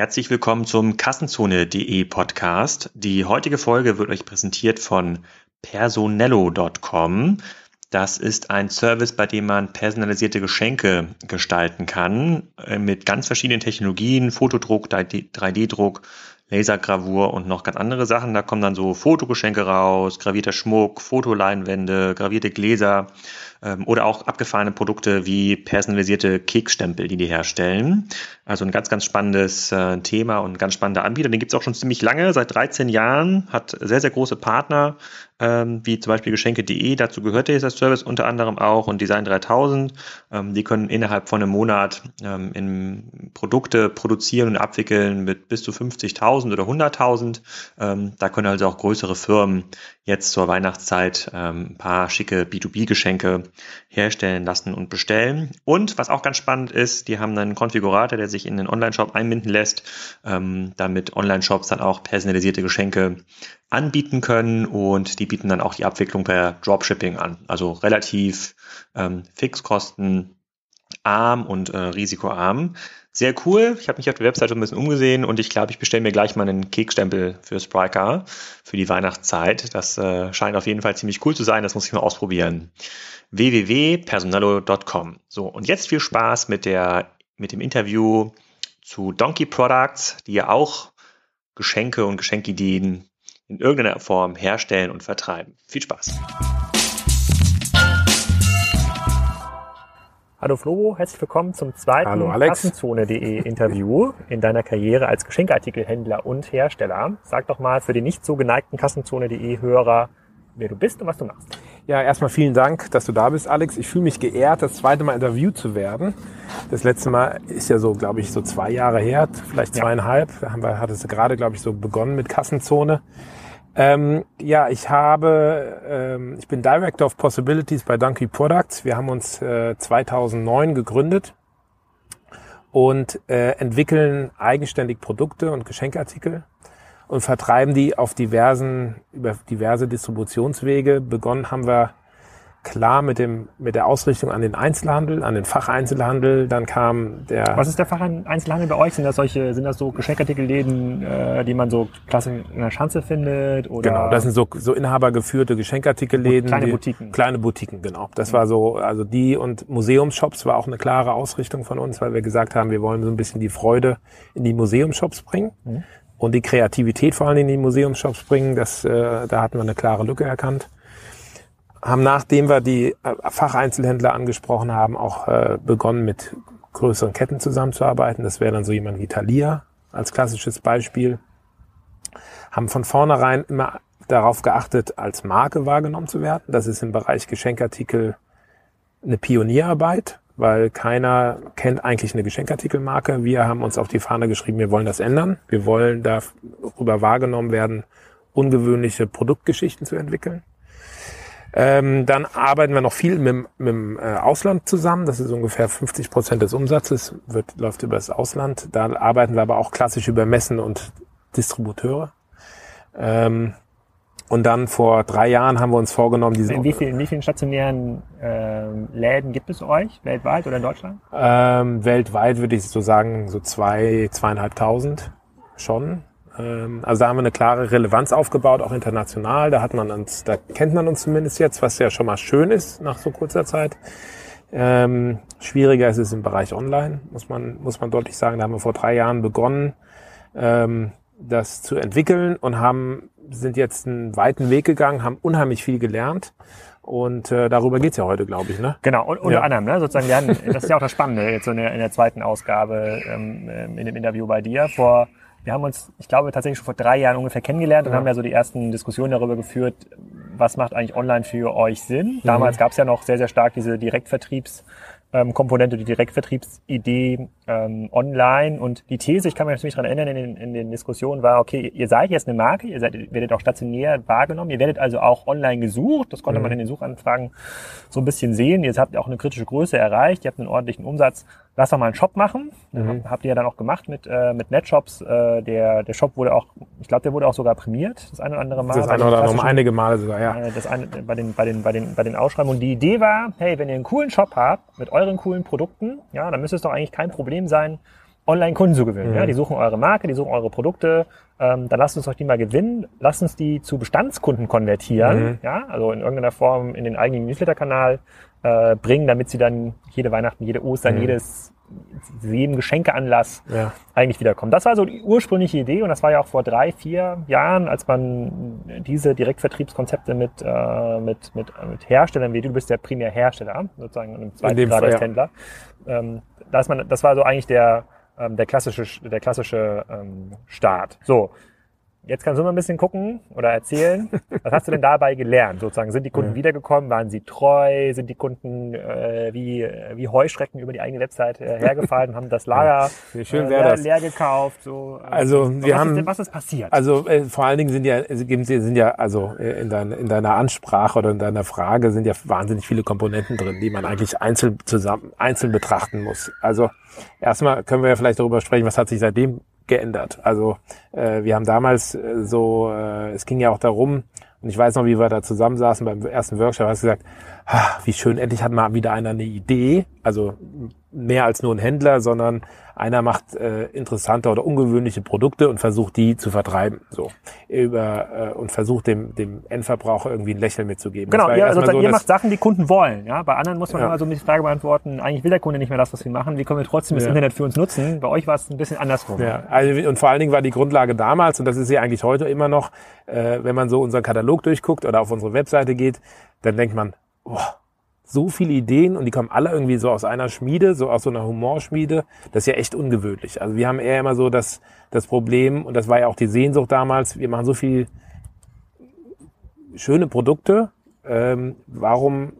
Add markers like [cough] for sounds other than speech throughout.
Herzlich willkommen zum Kassenzone.de Podcast. Die heutige Folge wird euch präsentiert von personello.com. Das ist ein Service, bei dem man personalisierte Geschenke gestalten kann äh, mit ganz verschiedenen Technologien, Fotodruck, 3D-Druck, Lasergravur und noch ganz andere Sachen. Da kommen dann so Fotogeschenke raus, gravierter Schmuck, Fotoleinwände, gravierte Gläser ähm, oder auch abgefahrene Produkte wie personalisierte Keksstempel, die die herstellen. Also ein ganz, ganz spannendes äh, Thema und ein ganz spannender Anbieter. Den gibt es auch schon ziemlich lange, seit 13 Jahren, hat sehr, sehr große Partner, ähm, wie zum Beispiel Geschenke.de, dazu gehört dieser Service unter anderem auch und Design 3000. Ähm, die können innerhalb von einem Monat ähm, in Produkte produzieren und abwickeln mit bis zu 50.000 oder 100.000. Ähm, da können also auch größere Firmen jetzt zur Weihnachtszeit ähm, ein paar schicke B2B-Geschenke herstellen lassen und bestellen. Und was auch ganz spannend ist, die haben einen Konfigurator, der sich in den Online-Shop einbinden lässt, ähm, damit Online-Shops dann auch personalisierte Geschenke anbieten können und die bieten dann auch die Abwicklung per Dropshipping an. Also relativ ähm, Fixkosten und äh, risikoarm. Sehr cool. Ich habe mich auf der Webseite ein bisschen umgesehen und ich glaube, ich bestelle mir gleich mal einen Kekstempel für Spriker für die Weihnachtszeit. Das äh, scheint auf jeden Fall ziemlich cool zu sein. Das muss ich mal ausprobieren. www.personello.com. So, und jetzt viel Spaß mit, der, mit dem Interview zu Donkey Products, die ja auch Geschenke und Geschenkideen in irgendeiner Form herstellen und vertreiben. Viel Spaß! Hallo Flo, herzlich willkommen zum zweiten Kassenzone.de Interview in deiner Karriere als Geschenkartikelhändler und Hersteller. Sag doch mal für den nicht so geneigten Kassenzone.de Hörer, wer du bist und was du machst. Ja, erstmal vielen Dank, dass du da bist, Alex. Ich fühle mich geehrt, das zweite Mal interviewt zu werden. Das letzte Mal ist ja so, glaube ich, so zwei Jahre her, vielleicht zweieinhalb. Da haben wir, hat es gerade, glaube ich, so begonnen mit Kassenzone. Ähm, ja, ich habe, ähm, ich bin Director of Possibilities bei Donkey Products. Wir haben uns äh, 2009 gegründet und äh, entwickeln eigenständig Produkte und Geschenkartikel und vertreiben die auf diversen, über diverse Distributionswege. Begonnen haben wir klar mit dem mit der Ausrichtung an den Einzelhandel, an den Facheinzelhandel. Dann kam der. Was ist der Facheinzelhandel bei euch? Sind das solche, sind das so Geschenkartikelläden, äh, die man so klassisch in der Schanze findet? Oder? Genau, das sind so so inhabergeführte Geschenkartikelläden. Kleine die, Boutiquen. Kleine Boutiquen, genau. Das mhm. war so, also die und Museumsshops war auch eine klare Ausrichtung von uns, weil wir gesagt haben, wir wollen so ein bisschen die Freude in die Museumsshops bringen. Mhm. Und die Kreativität vor allem in die Museumsshops bringen, das, äh, da hatten wir eine klare Lücke erkannt haben nachdem wir die äh, Facheinzelhändler angesprochen haben, auch äh, begonnen mit größeren Ketten zusammenzuarbeiten. Das wäre dann so jemand wie Thalia als klassisches Beispiel. Haben von vornherein immer darauf geachtet, als Marke wahrgenommen zu werden. Das ist im Bereich Geschenkartikel eine Pionierarbeit, weil keiner kennt eigentlich eine Geschenkartikelmarke. Wir haben uns auf die Fahne geschrieben, wir wollen das ändern. Wir wollen darüber wahrgenommen werden, ungewöhnliche Produktgeschichten zu entwickeln. Ähm, dann arbeiten wir noch viel mit, mit dem äh, Ausland zusammen. Das ist ungefähr 50 Prozent des Umsatzes, wird, läuft über das Ausland. Da arbeiten wir aber auch klassisch über Messen und Distributeure. Ähm, und dann vor drei Jahren haben wir uns vorgenommen, diese. In wie vielen, in wie vielen stationären äh, Läden gibt es euch weltweit oder in Deutschland? Ähm, weltweit würde ich so sagen, so zwei, zweieinhalbtausend schon. Ähm, also da haben wir eine klare Relevanz aufgebaut, auch international. Da hat man uns, da kennt man uns zumindest jetzt, was ja schon mal schön ist nach so kurzer Zeit. Ähm, schwieriger ist es im Bereich Online, muss man, muss man deutlich sagen. Da haben wir vor drei Jahren begonnen, ähm, das zu entwickeln und haben, sind jetzt einen weiten Weg gegangen, haben unheimlich viel gelernt. Und äh, darüber geht's ja heute, glaube ich. Ne? Genau, und unter ja. anderem, ne, sozusagen, wir hatten, [laughs] das ist ja auch das Spannende jetzt so in der, in der zweiten Ausgabe ähm, in dem Interview bei dir. Vor wir haben uns, ich glaube, tatsächlich schon vor drei Jahren ungefähr kennengelernt und haben ja so die ersten Diskussionen darüber geführt, was macht eigentlich online für euch Sinn. Mhm. Damals gab es ja noch sehr, sehr stark diese Direktvertriebs- ähm, Komponente, die Direktvertriebsidee ähm, online und die These, ich kann mich natürlich daran erinnern, in den, in den Diskussionen war, okay, ihr seid jetzt eine Marke, ihr seid, werdet auch stationär wahrgenommen, ihr werdet also auch online gesucht, das konnte mhm. man in den Suchanfragen so ein bisschen sehen, ihr habt auch eine kritische Größe erreicht, ihr habt einen ordentlichen Umsatz, lass doch mal einen Shop machen, mhm. habt ihr ja dann auch gemacht mit, äh, mit Netshops, äh, der, der Shop wurde auch, ich glaube, der wurde auch sogar prämiert, das eine oder andere Mal. Das eine oder andere einige Male sogar, ja. Äh, das eine, bei den, bei den, bei den, bei den Ausschreibungen. Und die Idee war, hey, wenn ihr einen coolen Shop habt, mit euren coolen Produkten, ja, dann müsste es doch eigentlich kein Problem sein, Online-Kunden zu gewinnen. Mhm. Ja, die suchen eure Marke, die suchen eure Produkte. Ähm, dann lasst uns doch die mal gewinnen. Lasst uns die zu Bestandskunden konvertieren. Mhm. Ja, also in irgendeiner Form in den eigenen Newsletter-Kanal äh, bringen, damit sie dann jede Weihnachten, jede Ostern, mhm. jedes jedem Geschenkeanlass ja. eigentlich wiederkommen. Das war so die ursprüngliche Idee und das war ja auch vor drei, vier Jahren, als man diese Direktvertriebskonzepte mit, äh, mit, mit, mit Herstellern, wie du bist der primär Hersteller, sozusagen im zweiten Grad als. Händler. Ähm, da man, das war so eigentlich der, ähm, der klassische, der klassische ähm, Start. So, Jetzt kannst du mal ein bisschen gucken oder erzählen. [laughs] Was hast du denn dabei gelernt? Sozusagen, sind die Kunden ja. wiedergekommen? Waren sie treu? Sind die Kunden äh, wie, wie Heuschrecken über die eigene Website äh, [laughs] hergefallen haben das Lager ja, schön äh, leer, das. leer gekauft? So. Also wir was haben, ist, was ist passiert? Also äh, vor allen Dingen sind ja, sind ja also äh, in, dein, in deiner Ansprache oder in deiner Frage sind ja wahnsinnig viele Komponenten drin, die man eigentlich einzeln zusammen einzeln betrachten muss. Also erstmal können wir ja vielleicht darüber sprechen, was hat sich seitdem geändert. Also äh, wir haben damals äh, so, äh, es ging ja auch darum, und ich weiß noch, wie wir da zusammensaßen beim ersten Workshop, hast du gesagt, ah, wie schön, endlich hat mal wieder einer eine Idee. Also mehr als nur ein Händler, sondern einer macht äh, interessante oder ungewöhnliche Produkte und versucht die zu vertreiben, so über äh, und versucht dem dem Endverbraucher irgendwie ein Lächeln mitzugeben. Genau, ihr, also so, ihr macht Sachen, die Kunden wollen. Ja, bei anderen muss man ja. immer so die Frage beantworten: Eigentlich will der Kunde nicht mehr das, was wir machen. Wie können wir trotzdem das ja. Internet für uns nutzen? Bei euch war es ein bisschen andersrum. Ja, also, und vor allen Dingen war die Grundlage damals und das ist ja eigentlich heute immer noch, äh, wenn man so unseren Katalog durchguckt oder auf unsere Webseite geht, dann denkt man, oh, so viele Ideen und die kommen alle irgendwie so aus einer Schmiede, so aus so einer Humorschmiede. Das ist ja echt ungewöhnlich. Also wir haben eher immer so das, das Problem, und das war ja auch die Sehnsucht damals, wir machen so viel schöne Produkte. Ähm, warum,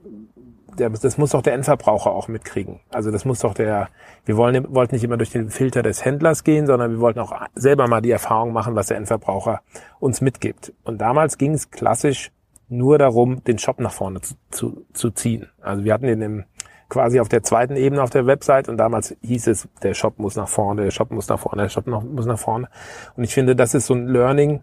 der, das muss doch der Endverbraucher auch mitkriegen. Also das muss doch der, wir wollen, wollten nicht immer durch den Filter des Händlers gehen, sondern wir wollten auch selber mal die Erfahrung machen, was der Endverbraucher uns mitgibt. Und damals ging es klassisch nur darum, den Shop nach vorne zu, zu, zu ziehen. Also wir hatten den im, quasi auf der zweiten Ebene auf der Website und damals hieß es, der Shop muss nach vorne, der Shop muss nach vorne, der Shop noch, muss nach vorne. Und ich finde, das ist so ein Learning.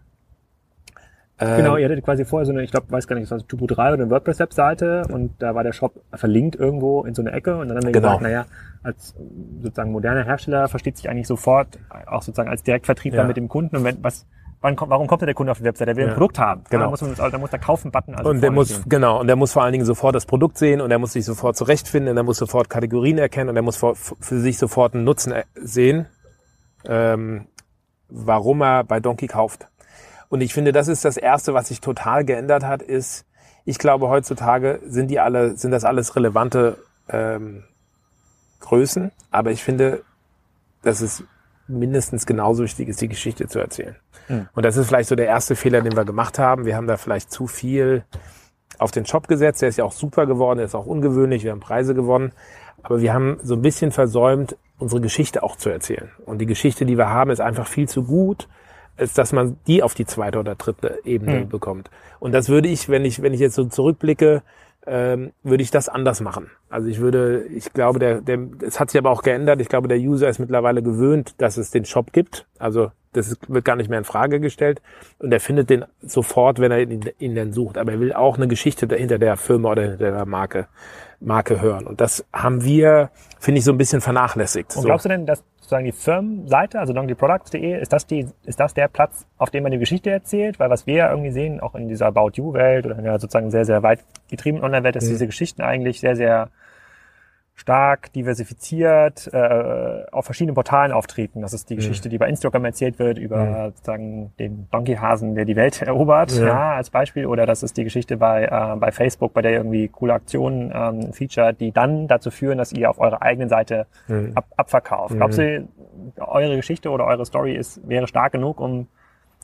Genau, ähm, ihr hattet quasi vorher so eine, ich glaube, weiß gar nicht, was Tubo 3 oder eine WordPress-Webseite und da war der Shop verlinkt irgendwo in so eine Ecke und dann haben wir genau. gesagt, naja, als sozusagen moderner Hersteller versteht sich eigentlich sofort auch sozusagen als Direktvertriebler ja. mit dem Kunden und wenn was kommt, warum kommt der Kunde auf die Website? Der will ja. ein Produkt haben. Genau. Da muss, man, da muss der Kaufen-Button also Und der muss, genau, und der muss vor allen Dingen sofort das Produkt sehen und er muss sich sofort zurechtfinden und er muss sofort Kategorien erkennen und er muss für, für sich sofort einen Nutzen sehen, ähm, warum er bei Donkey kauft. Und ich finde, das ist das Erste, was sich total geändert hat, ist, ich glaube, heutzutage sind die alle, sind das alles relevante ähm, Größen, aber ich finde, dass es mindestens genauso wichtig ist, die Geschichte zu erzählen. Mhm. Und das ist vielleicht so der erste Fehler, den wir gemacht haben. Wir haben da vielleicht zu viel auf den Shop gesetzt. Der ist ja auch super geworden, der ist auch ungewöhnlich, wir haben Preise gewonnen. Aber wir haben so ein bisschen versäumt, unsere Geschichte auch zu erzählen. Und die Geschichte, die wir haben, ist einfach viel zu gut, als dass man die auf die zweite oder dritte Ebene mhm. bekommt. Und das würde ich, wenn ich, wenn ich jetzt so zurückblicke, ähm, würde ich das anders machen. Also ich würde, ich glaube, der, der, es hat sich aber auch geändert. Ich glaube, der User ist mittlerweile gewöhnt, dass es den Shop gibt. Also das ist, wird gar nicht mehr in Frage gestellt und er findet den sofort, wenn er ihn, ihn denn sucht. Aber er will auch eine Geschichte hinter der Firma oder hinter der Marke, Marke hören. Und das haben wir, finde ich, so ein bisschen vernachlässigt. Und glaubst du denn, dass sozusagen die Firmenseite, also donkeyproducts.de, ist das die, ist das der Platz, auf dem man die Geschichte erzählt? Weil was wir ja irgendwie sehen, auch in dieser About You Welt oder in der sozusagen sehr, sehr weit getriebenen Online-Welt, dass mhm. diese Geschichten eigentlich sehr, sehr stark diversifiziert äh, auf verschiedenen Portalen auftreten. Das ist die mhm. Geschichte, die bei Instagram erzählt wird über mhm. sozusagen den Donkeyhasen, der die Welt [laughs] erobert, ja. ja. als Beispiel. Oder das ist die Geschichte bei äh, bei Facebook, bei der irgendwie coole Aktionen ähm, featured, die dann dazu führen, dass ihr auf eurer eigenen Seite mhm. ab, abverkauft. Mhm. Glaubst du, eure Geschichte oder eure Story ist wäre stark genug, um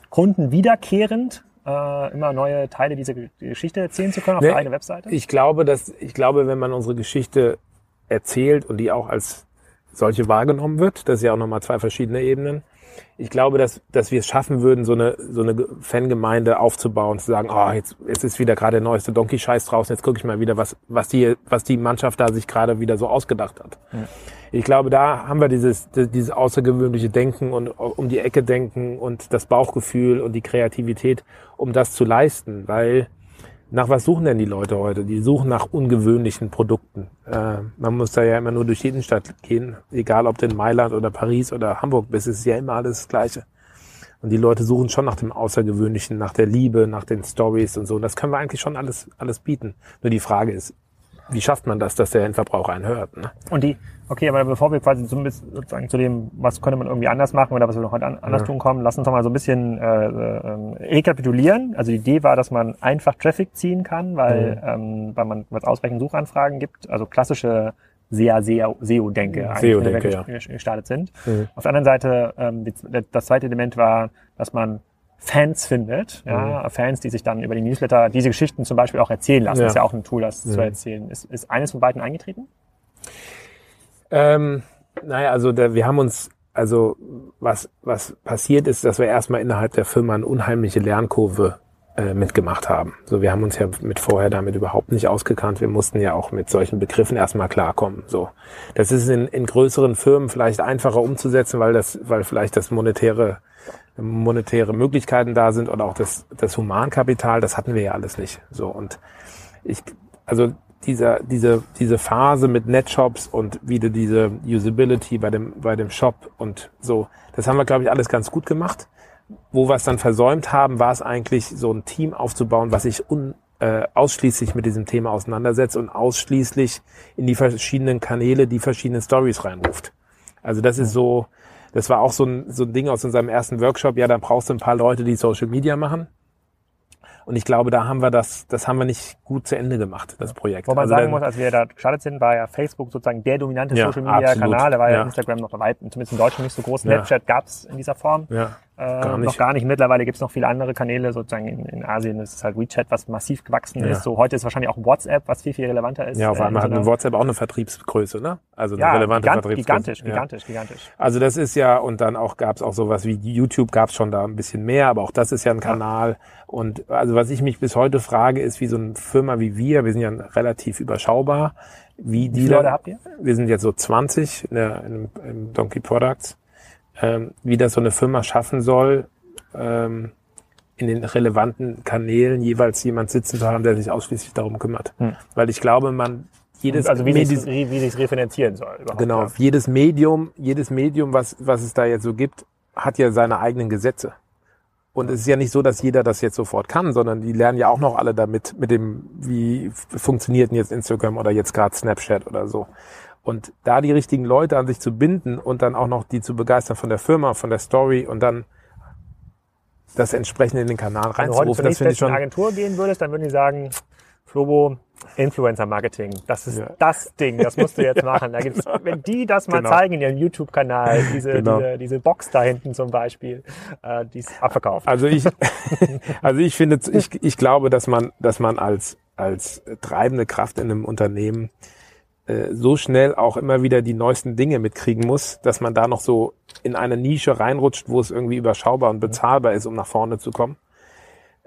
Kunden wiederkehrend äh, immer neue Teile dieser Geschichte erzählen zu können auf nee, der eigenen Webseite? Ich glaube, dass ich glaube, wenn man unsere Geschichte erzählt und die auch als solche wahrgenommen wird. Das ist ja auch nochmal zwei verschiedene Ebenen. Ich glaube, dass, dass wir es schaffen würden, so eine, so eine Fangemeinde aufzubauen, zu sagen, oh, jetzt, jetzt ist wieder gerade der neueste Donkey-Scheiß draußen, jetzt gucke ich mal wieder, was, was, die, was die Mannschaft da sich gerade wieder so ausgedacht hat. Ja. Ich glaube, da haben wir dieses, dieses außergewöhnliche Denken und um die Ecke denken und das Bauchgefühl und die Kreativität, um das zu leisten, weil nach was suchen denn die Leute heute? Die suchen nach ungewöhnlichen Produkten. Äh, man muss da ja immer nur durch jeden Stadt gehen, egal ob du in Mailand oder Paris oder Hamburg bist, ist ja immer alles das Gleiche. Und die Leute suchen schon nach dem Außergewöhnlichen, nach der Liebe, nach den Stories und so. Und das können wir eigentlich schon alles, alles bieten. Nur die Frage ist, wie schafft man das, dass der Endverbraucher einen hört? Ne? Und die, okay, aber bevor wir quasi so ein bisschen sozusagen zu dem, was könnte man irgendwie anders machen oder was wir noch heute anders ja. tun kommen, lass uns doch mal so ein bisschen äh, äh, rekapitulieren. Also die Idee war, dass man einfach Traffic ziehen kann, weil, mhm. ähm, weil man was ausreichend Suchanfragen gibt, also klassische sehr SEO-Denke SEO -Denke, ja. gestartet sind. Mhm. Auf der anderen Seite, ähm, das zweite Element war, dass man Fans findet, ja, mhm. Fans, die sich dann über die Newsletter diese Geschichten zum Beispiel auch erzählen lassen. Ja. Das ist ja auch ein Tool, das mhm. zu erzählen. Ist, ist eines von beiden eingetreten? Ähm, naja, also der, wir haben uns, also was, was passiert ist, dass wir erstmal innerhalb der Firma eine unheimliche Lernkurve äh, mitgemacht haben. So, wir haben uns ja mit vorher damit überhaupt nicht ausgekannt. Wir mussten ja auch mit solchen Begriffen erstmal klarkommen. So, das ist in, in größeren Firmen vielleicht einfacher umzusetzen, weil das, weil vielleicht das monetäre monetäre Möglichkeiten da sind oder auch das, das Humankapital, das hatten wir ja alles nicht. So und ich, also dieser, diese, diese Phase mit Netshops und wieder diese Usability bei dem, bei dem Shop und so, das haben wir, glaube ich, alles ganz gut gemacht. Wo wir es dann versäumt haben, war es eigentlich, so ein Team aufzubauen, was sich un, äh, ausschließlich mit diesem Thema auseinandersetzt und ausschließlich in die verschiedenen Kanäle die verschiedenen Stories reinruft. Also das ist so, das war auch so ein, so ein Ding aus unserem ersten Workshop. Ja, dann brauchst du ein paar Leute, die Social Media machen. Und ich glaube, da haben wir das, das haben wir nicht gut zu Ende gemacht, das Projekt. Wo man also sagen muss, als wir da gestartet sind, war ja Facebook sozusagen der dominante ja, Social Media Kanal. Da war ja, ja Instagram noch weit, zumindest in Deutschland nicht so groß. Snapchat ja. gab es in dieser Form. Ja. Äh, gar noch gar nicht. Mittlerweile gibt es noch viele andere Kanäle, sozusagen in, in Asien ist es halt WeChat, was massiv gewachsen ja. ist. So heute ist wahrscheinlich auch WhatsApp, was viel, viel relevanter ist. Ja, auf einmal äh, hat eine WhatsApp auch eine Vertriebsgröße, ne? Also eine ja, relevante gigant, Vertriebsgröße. Gigantisch, ja. gigantisch, gigantisch. Also das ist ja, und dann auch gab es auch sowas wie YouTube, gab es schon da ein bisschen mehr, aber auch das ist ja ein Kanal. Und also was ich mich bis heute frage, ist, wie so eine Firma wie wir, wir sind ja relativ überschaubar, wie die. Wie viele Leute habt ihr? Wir sind jetzt so 20 in der, in, in Donkey Products. Ähm, wie das so eine Firma schaffen soll, ähm, in den relevanten Kanälen jeweils jemand sitzen zu haben, der sich ausschließlich darum kümmert. Hm. Weil ich glaube, man jedes also wie Medis, wie, wie sich refinanzieren soll. Überhaupt, genau, ja. jedes Medium, jedes Medium, was was es da jetzt so gibt, hat ja seine eigenen Gesetze. Und es ist ja nicht so, dass jeder das jetzt sofort kann, sondern die lernen ja auch noch alle damit, mit dem, wie funktioniert denn jetzt Instagram oder jetzt gerade Snapchat oder so. Und da die richtigen Leute an sich zu binden und dann auch noch die zu begeistern von der Firma, von der Story und dann das entsprechend in den Kanal reinzurufen. Wenn du heute zur Agentur gehen würdest, dann würden die sagen, Flobo, Influencer Marketing, das ist ja. das Ding, das musst du jetzt [laughs] machen. Da gibt's, wenn die das mal genau. zeigen in ihrem YouTube-Kanal, diese, genau. diese, diese Box da hinten zum Beispiel, äh, die ist abverkauft. Also ich, [laughs] also ich finde, ich, ich glaube, dass man, dass man als, als treibende Kraft in einem Unternehmen äh, so schnell auch immer wieder die neuesten Dinge mitkriegen muss, dass man da noch so in eine Nische reinrutscht, wo es irgendwie überschaubar und bezahlbar ist, um nach vorne zu kommen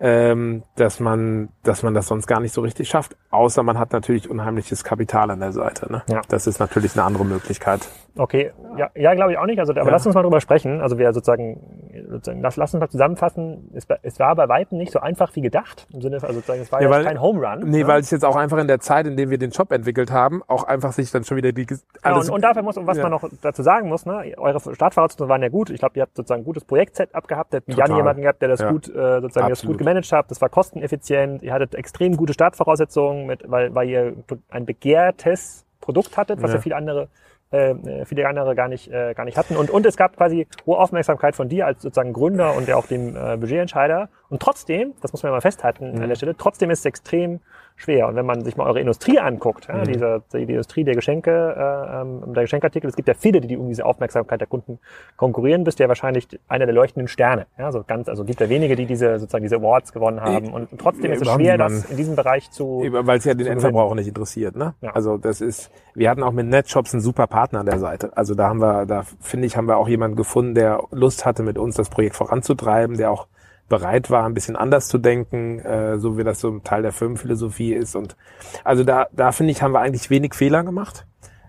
ähm, dass man, dass man das sonst gar nicht so richtig schafft. Außer man hat natürlich unheimliches Kapital an der Seite. Ne? Ja. Das ist natürlich eine andere Möglichkeit. Okay, ja, ja glaube ich auch nicht. Also, aber ja. lass uns mal drüber sprechen. Also wir sozusagen, sozusagen lass, lass uns mal zusammenfassen. Es, es war bei weitem nicht so einfach wie gedacht. Im Sinne, also sozusagen, es war ja, weil, kein Home Run. Nee, ne? weil es jetzt auch einfach in der Zeit, in der wir den Shop entwickelt haben, auch einfach sich dann schon wieder die alles. Ja, und, und dafür muss, was ja. man noch dazu sagen muss, ne, eure Startvoraussetzungen waren ja gut. Ich glaube, ihr habt sozusagen ein gutes Projektset abgehabt, ihr habt Jan jemanden gehabt, der das gut, äh, sozusagen das gut gemanagt hat. Das war kosteneffizient. Ihr hattet extrem gute Startvoraussetzungen, mit, weil, weil ihr ein begehrtes Produkt hattet, was ja, ja viele andere äh, viele andere gar nicht äh, gar nicht hatten und und es gab quasi hohe Aufmerksamkeit von dir als sozusagen Gründer und ja auch dem äh, Budgetentscheider und trotzdem, das muss man mal festhalten mhm. an der Stelle, trotzdem ist es extrem schwer. Und wenn man sich mal eure Industrie anguckt, ja, mhm. diese, die Industrie der Geschenke, äh, ähm, der Geschenkartikel, es gibt ja viele, die um diese Aufmerksamkeit der Kunden konkurrieren, bist du ja wahrscheinlich einer der leuchtenden Sterne. Ja, so ganz, also gibt ja wenige, die diese sozusagen diese Awards gewonnen haben. Und trotzdem ist es schwer, das in diesem Bereich zu. Weil es ja den Endverbraucher nicht interessiert, ne? Ja. Also das ist, wir hatten auch mit Netshops einen super Partner an der Seite. Also da haben wir, da finde ich, haben wir auch jemanden gefunden, der Lust hatte, mit uns das Projekt voranzutreiben, der auch bereit war, ein bisschen anders zu denken, äh, so wie das so ein Teil der Firmenphilosophie ist. Und also da, da finde ich, haben wir eigentlich wenig Fehler gemacht.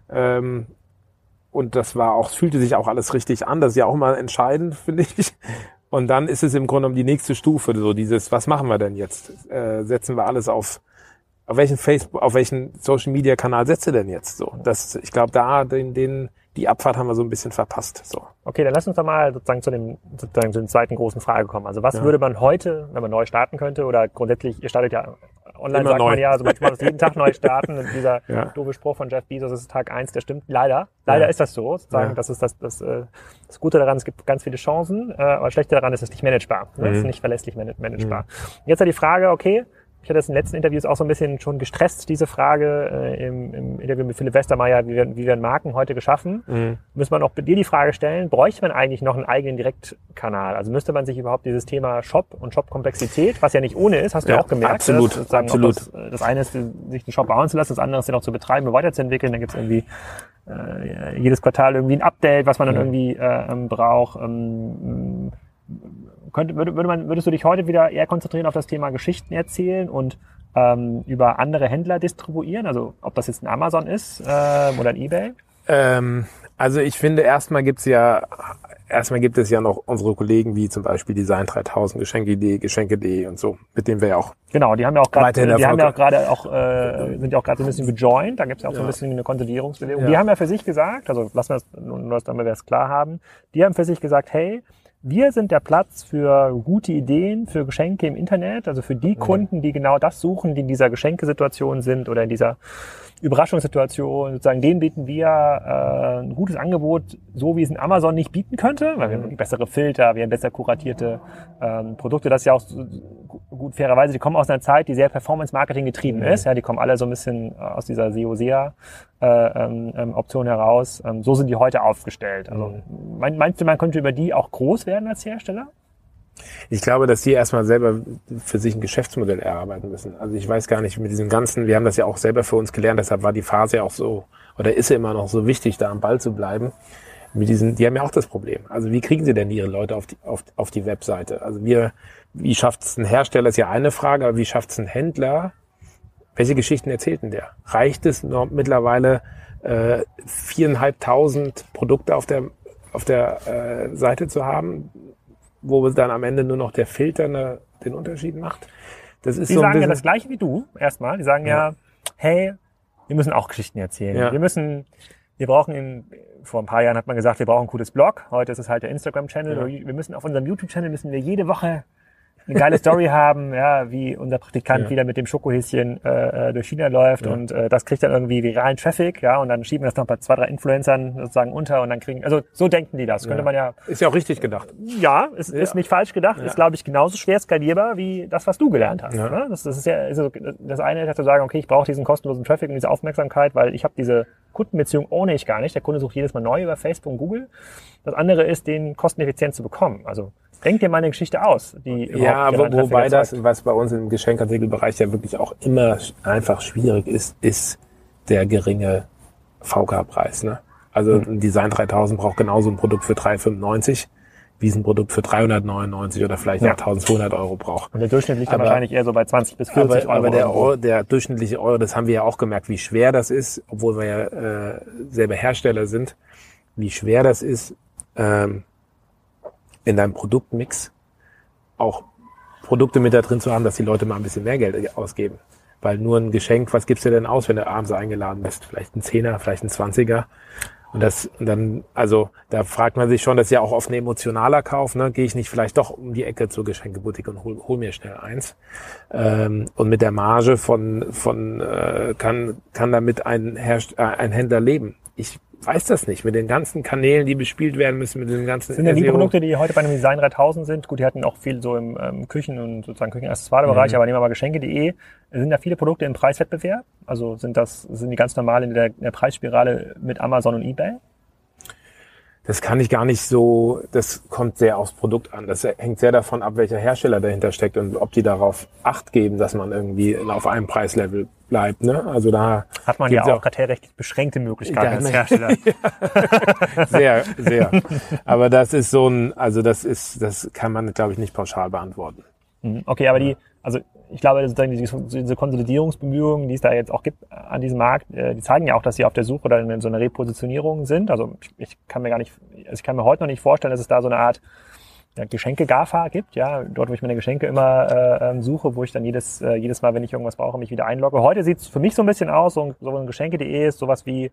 Ähm, und das war auch, fühlte sich auch alles richtig an. Das ist ja auch mal entscheidend, [laughs] finde ich. Und dann ist es im Grunde um die nächste Stufe, so dieses, was machen wir denn jetzt? Äh, setzen wir alles auf, auf welchen Facebook, auf welchen Social Media Kanal setzt ihr denn jetzt? So, das, ich glaube, da den, den, die Abfahrt haben wir so ein bisschen verpasst. So. Okay, dann lass uns doch mal sozusagen zu dem sozusagen zu der zweiten großen Frage kommen. Also was ja. würde man heute, wenn man neu starten könnte, oder grundsätzlich, ihr startet ja online, Immer sagt neu. man ja, also manchmal muss jeden Tag neu starten. Und dieser [laughs] ja. doofe Spruch von Jeff Bezos, ist Tag eins, der stimmt leider. Leider ja. ist das so. Sozusagen, Das ist das, das, äh, das Gute daran, es gibt ganz viele Chancen, äh, aber das Schlechte daran ist, es ist nicht managebar. Ne? Mhm. Es ist nicht verlässlich managebar. Mhm. Jetzt hat die Frage, okay, ich hatte das in den letzten Interviews auch so ein bisschen schon gestresst, diese Frage äh, im, im Interview mit Philipp Westermeier, wie werden, wie werden Marken heute geschaffen? Mhm. Müsste man auch bei dir die Frage stellen, bräuchte man eigentlich noch einen eigenen Direktkanal? Also müsste man sich überhaupt dieses Thema Shop und Shop-Komplexität, was ja nicht ohne ist, hast du ja, auch gemerkt. Absolut, dass, absolut. Das, das, eine ist, sich den Shop bauen zu lassen, das andere ist, den auch zu betreiben und weiterzuentwickeln. Dann gibt es irgendwie äh, jedes Quartal irgendwie ein Update, was man dann irgendwie äh, ähm, braucht. Ähm, könnte, würde, würde man, würdest du dich heute wieder eher konzentrieren auf das Thema Geschichten erzählen und ähm, über andere Händler distribuieren? Also ob das jetzt ein Amazon ist äh, oder ein eBay? Ähm, also ich finde, erstmal gibt's ja erstmal gibt es ja noch unsere Kollegen wie zum Beispiel Design 3000, Geschenke.de, Geschenke.de und so, mit denen wir ja auch genau, die haben ja auch gerade, die haben ja auch gerade auch äh, sind ja auch gerade so ein bisschen gejoint. Da gibt's ja auch so ein bisschen eine Konsolidierungsbewegung. Ja. Die haben ja für sich gesagt, also lassen wir es nur, damit wir es klar haben, die haben für sich gesagt, hey, wir sind der Platz für gute Ideen, für Geschenke im Internet, also für die mhm. Kunden, die genau das suchen, die in dieser Geschenkesituation sind oder in dieser Überraschungssituation. Sozusagen, denen bieten wir äh, ein gutes Angebot, so wie es in Amazon nicht bieten könnte, weil wir haben bessere Filter, wir haben besser kuratierte ähm, Produkte. Das ist ja auch so, gut fairerweise, die kommen aus einer Zeit, die sehr Performance-Marketing getrieben mhm. ist. Ja, die kommen alle so ein bisschen äh, aus dieser SEO-SEA äh, ähm, ähm, heraus. Ähm, so sind die heute aufgestellt. Also mhm. meinst du, man könnte über die auch groß werden als Hersteller? Ich glaube, dass die erstmal selber für sich ein Geschäftsmodell erarbeiten müssen. Also ich weiß gar nicht, mit diesem ganzen, wir haben das ja auch selber für uns gelernt, deshalb war die Phase auch so, oder ist ja immer noch so wichtig, da am Ball zu bleiben. Mit diesen, die haben ja auch das Problem. Also wie kriegen sie denn ihre Leute auf die, auf, auf die Webseite? Also wir, wie schafft es ein Hersteller, ist ja eine Frage, aber wie schafft es ein Händler, welche Geschichten erzählt denn der? Reicht es noch mittlerweile äh, viereinhalbtausend Produkte auf der auf der äh, Seite zu haben, wo dann am Ende nur noch der Filter ne, den Unterschied macht? Das ist die so sagen ja das gleiche wie du erstmal. Die sagen ja, ja hey, wir müssen auch Geschichten erzählen. Ja. Wir müssen, wir brauchen in, vor ein paar Jahren hat man gesagt, wir brauchen ein gutes Blog. Heute ist es halt der Instagram-Channel. Ja. Wir müssen auf unserem YouTube-Channel müssen wir jede Woche eine geile Story [laughs] haben, ja, wie unser Praktikant ja. wieder mit dem Schokohäschen äh, äh, durch China läuft ja. und äh, das kriegt dann irgendwie viralen Traffic, ja, und dann schieben wir das noch bei zwei, drei Influencern sozusagen unter und dann kriegen, also so denken die das. Ja. Könnte man ja. Ist ja auch richtig gedacht. Ja, ist, ist nicht falsch gedacht, ist glaube ich genauso schwer skalierbar wie das, was du gelernt hast. Ne? Das, das ist ja, also das eine ist zu sagen, okay, ich brauche diesen kostenlosen Traffic und diese Aufmerksamkeit, weil ich habe diese Kundenbeziehung ohne ich gar nicht. Der Kunde sucht jedes Mal neu über Facebook und Google. Das andere ist, den kosteneffizient zu bekommen. Also Denk dir mal eine Geschichte aus, die Ja, wo, wobei das, was bei uns im Geschenkartikelbereich ja wirklich auch immer einfach schwierig ist, ist der geringe VK-Preis. Ne? Also mhm. ein Design 3000 braucht genauso ein Produkt für 395 wie es ein Produkt für 399 oder vielleicht ja. 1200 Euro braucht. Und der durchschnittliche aber, wahrscheinlich eher so bei 20 bis 40 aber, Euro. Aber der, Euro, der durchschnittliche Euro, das haben wir ja auch gemerkt, wie schwer das ist, obwohl wir ja äh, selber Hersteller sind, wie schwer das ist, ähm, in deinem Produktmix auch Produkte mit da drin zu haben, dass die Leute mal ein bisschen mehr Geld ausgeben. Weil nur ein Geschenk, was gibst du denn aus, wenn du abends eingeladen bist? Vielleicht ein Zehner, vielleicht ein Zwanziger. Und das und dann, also da fragt man sich schon, das ist ja auch oft ein emotionaler Kauf, ne? Gehe ich nicht vielleicht doch um die Ecke zur Geschenkeboutique und hol, hol mir schnell eins. Ähm, und mit der Marge von, von äh, kann, kann damit ein, Herst äh, ein Händler leben. Ich weiß das nicht. Mit den ganzen Kanälen, die bespielt werden müssen, mit den ganzen. Sind ja die Produkte, die heute bei einem Design 3000 sind. Gut, die hatten auch viel so im ähm, Küchen- und sozusagen Küchenaccessoire-Bereich, mhm. aber nehmen wir mal Geschenke.de. Sind da viele Produkte im Preiswettbewerb? Also sind das, sind die ganz normal in der, in der Preisspirale mit Amazon und eBay? Das kann ich gar nicht so, das kommt sehr aufs Produkt an. Das hängt sehr davon ab, welcher Hersteller dahinter steckt und ob die darauf Acht geben, dass man irgendwie auf einem Preislevel bleibt. Ne? Also da hat man ja auch kartellrechtlich beschränkte Möglichkeiten als Hersteller. [laughs] sehr, sehr. Aber das ist so ein, also das ist, das kann man, glaube ich, nicht pauschal beantworten. Mhm. Okay, aber die, also ich glaube, sozusagen diese Konsolidierungsbemühungen, die es da jetzt auch gibt an diesem Markt, äh, die zeigen ja auch, dass sie auf der Suche oder in so einer Repositionierung sind. Also ich kann mir gar nicht, also ich kann mir heute noch nicht vorstellen, dass es da so eine Art ja, Geschenke GAFA gibt, ja, dort, wo ich meine Geschenke immer äh, ähm, suche, wo ich dann jedes, äh, jedes Mal, wenn ich irgendwas brauche, mich wieder einlogge. Heute sieht es für mich so ein bisschen aus, so so ein Geschenke.de ist sowas wie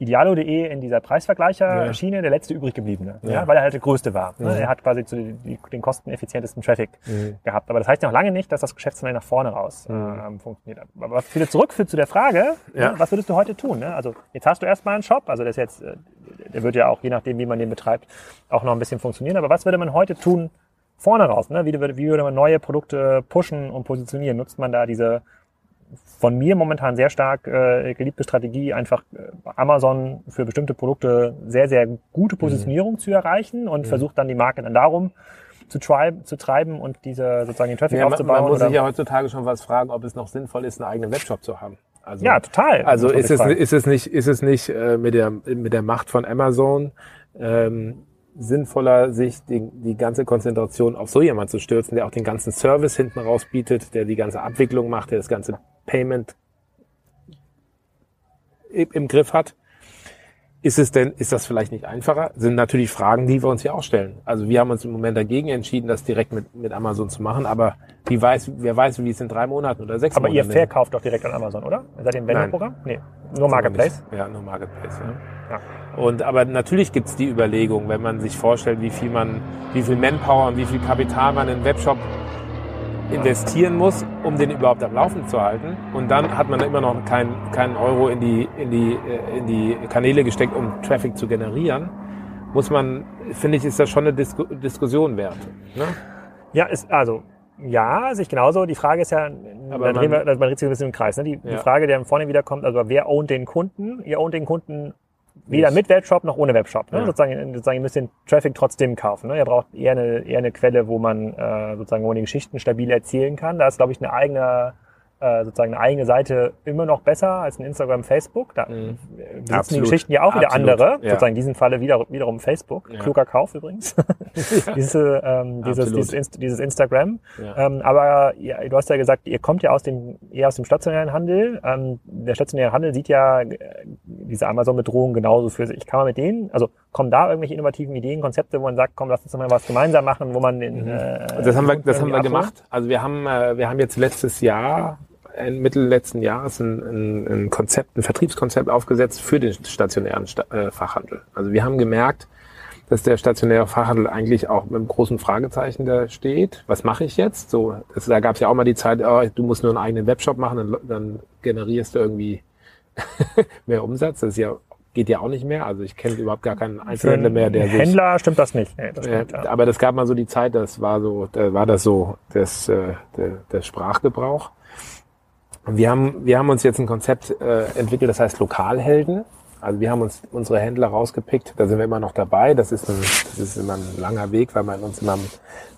idealo.de in dieser Preisvergleicher-Schiene ja. der letzte übrig gebliebene, ja. ja. weil er halt der größte war. Ne? Er hat quasi zu die, den kosteneffizientesten Traffic mhm. gehabt. Aber das heißt noch lange nicht, dass das Geschäftsmodell nach vorne raus mhm. ähm, funktioniert. Aber was wieder zurückführt zu der Frage, ja. ne? was würdest du heute tun? Ne? Also jetzt hast du erstmal einen Shop, also das jetzt, äh, der wird ja auch, je nachdem, wie man den betreibt, auch noch ein bisschen funktionieren. Aber was würde man heute tun vorne raus? Ne? Wie, wie würde man neue Produkte pushen und positionieren? Nutzt man da diese von mir momentan sehr stark äh, geliebte Strategie, einfach äh, Amazon für bestimmte Produkte sehr, sehr gute mhm. Positionierung mhm. zu erreichen und mhm. versucht dann die Marke dann darum zu, tribe, zu treiben und diese sozusagen den Traffic ja, aufzubauen. Man muss sich ja heutzutage schon was fragen, ob es noch sinnvoll ist, einen eigenen Webshop zu haben. Also, ja, total. Also ist es, ist es nicht, ist es nicht äh, mit der mit der Macht von Amazon ähm, sinnvoller, sich die, die ganze Konzentration auf so jemand zu stürzen, der auch den ganzen Service hinten raus bietet, der die ganze Abwicklung macht, der das ganze Payment im Griff hat. Ist es denn, ist das vielleicht nicht einfacher? Sind natürlich Fragen, die wir uns ja auch stellen. Also wir haben uns im Moment dagegen entschieden, das direkt mit, mit Amazon zu machen, aber wie weiß, wer weiß, wie es in drei Monaten oder sechs aber Monaten Aber ihr verkauft doch direkt an Amazon, oder? Seid ihr im Vendor-Programm? Nee, nur Marketplace? Ja, nur Marketplace, ja. ja. Und aber natürlich gibt's die Überlegung, wenn man sich vorstellt, wie viel man, wie viel Manpower und wie viel Kapital man in einen Webshop investieren muss, um den überhaupt am Laufen zu halten. Und dann hat man immer noch keinen keinen Euro in die, in, die, äh, in die Kanäle gesteckt, um Traffic zu generieren. Muss man, finde ich, ist das schon eine Disku Diskussion wert. Ne? Ja, ist, also ja, sich genauso. Die Frage ist ja, Aber dann man, wir, also man dreht sich ein bisschen im Kreis. Ne? Die, ja. die Frage, die vorne wieder kommt, also wer ownt den Kunden? Ihr ownt den Kunden Weder mit Webshop noch ohne Webshop. Ne? Ja. Sozusagen, sozusagen, ihr müsst den Traffic trotzdem kaufen. Ne? Ihr braucht eher eine, eher eine Quelle, wo man äh, sozusagen, wo man die Geschichten stabil erzählen kann. Da ist, glaube ich, eine eigene äh, sozusagen eine eigene Seite immer noch besser als ein Instagram, Facebook. Da mhm. besitzen die Geschichten ja auch wieder Absolut. andere. Ja. Sozusagen in diesem Falle wieder, wiederum Facebook. Ja. Kluger Kauf übrigens. [laughs] Diese, ähm, [laughs] dieses, dieses, Inst dieses Instagram. Ja. Ähm, aber ja, du hast ja gesagt, ihr kommt ja aus dem, eher aus dem stationären Handel. Ähm, der stationäre Handel sieht ja äh, diese Amazon-Bedrohung genauso für sich. Kann man mit denen, also kommen da irgendwelche innovativen Ideen, Konzepte, wo man sagt, komm, lass uns mal was gemeinsam machen, wo man den, mhm. äh, Das haben wir, das haben wir gemacht. Also wir haben, äh, wir haben jetzt letztes Jahr Mitte letzten Jahres ein, ein, ein Konzept, ein Vertriebskonzept aufgesetzt für den stationären Sta äh, Fachhandel. Also wir haben gemerkt, dass der stationäre Fachhandel eigentlich auch mit einem großen Fragezeichen da steht. Was mache ich jetzt? So, das, da gab es ja auch mal die Zeit, oh, du musst nur einen eigenen Webshop machen, dann, dann generierst du irgendwie [laughs] mehr Umsatz. Das ist ja geht ja auch nicht mehr. Also ich kenne überhaupt gar keinen Einzelhändler mehr, der Händler sich, stimmt das nicht. Nee, das stimmt, ja. Aber das gab mal so die Zeit, das war so, da war das so das, äh, der, der Sprachgebrauch. Wir haben, wir haben uns jetzt ein Konzept äh, entwickelt, das heißt Lokalhelden. Also wir haben uns unsere Händler rausgepickt, da sind wir immer noch dabei. Das ist, ein, das ist immer ein langer Weg, weil man uns immer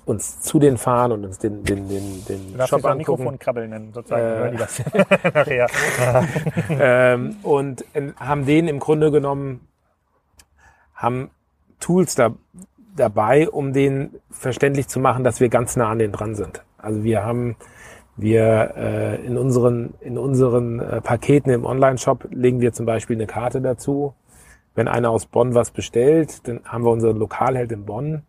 uns zu den fahren und uns den, den, den, den du Shop angucken. Mikrofon krabbeln nennen, sozusagen. Äh, hören die das [laughs] nachher. [laughs] ähm, und in, haben den im Grunde genommen, haben Tools da, dabei, um den verständlich zu machen, dass wir ganz nah an den dran sind. Also wir haben wir äh, in unseren, in unseren äh, Paketen im Online-Shop legen wir zum Beispiel eine Karte dazu. Wenn einer aus Bonn was bestellt, dann haben wir unseren Lokalheld in Bonn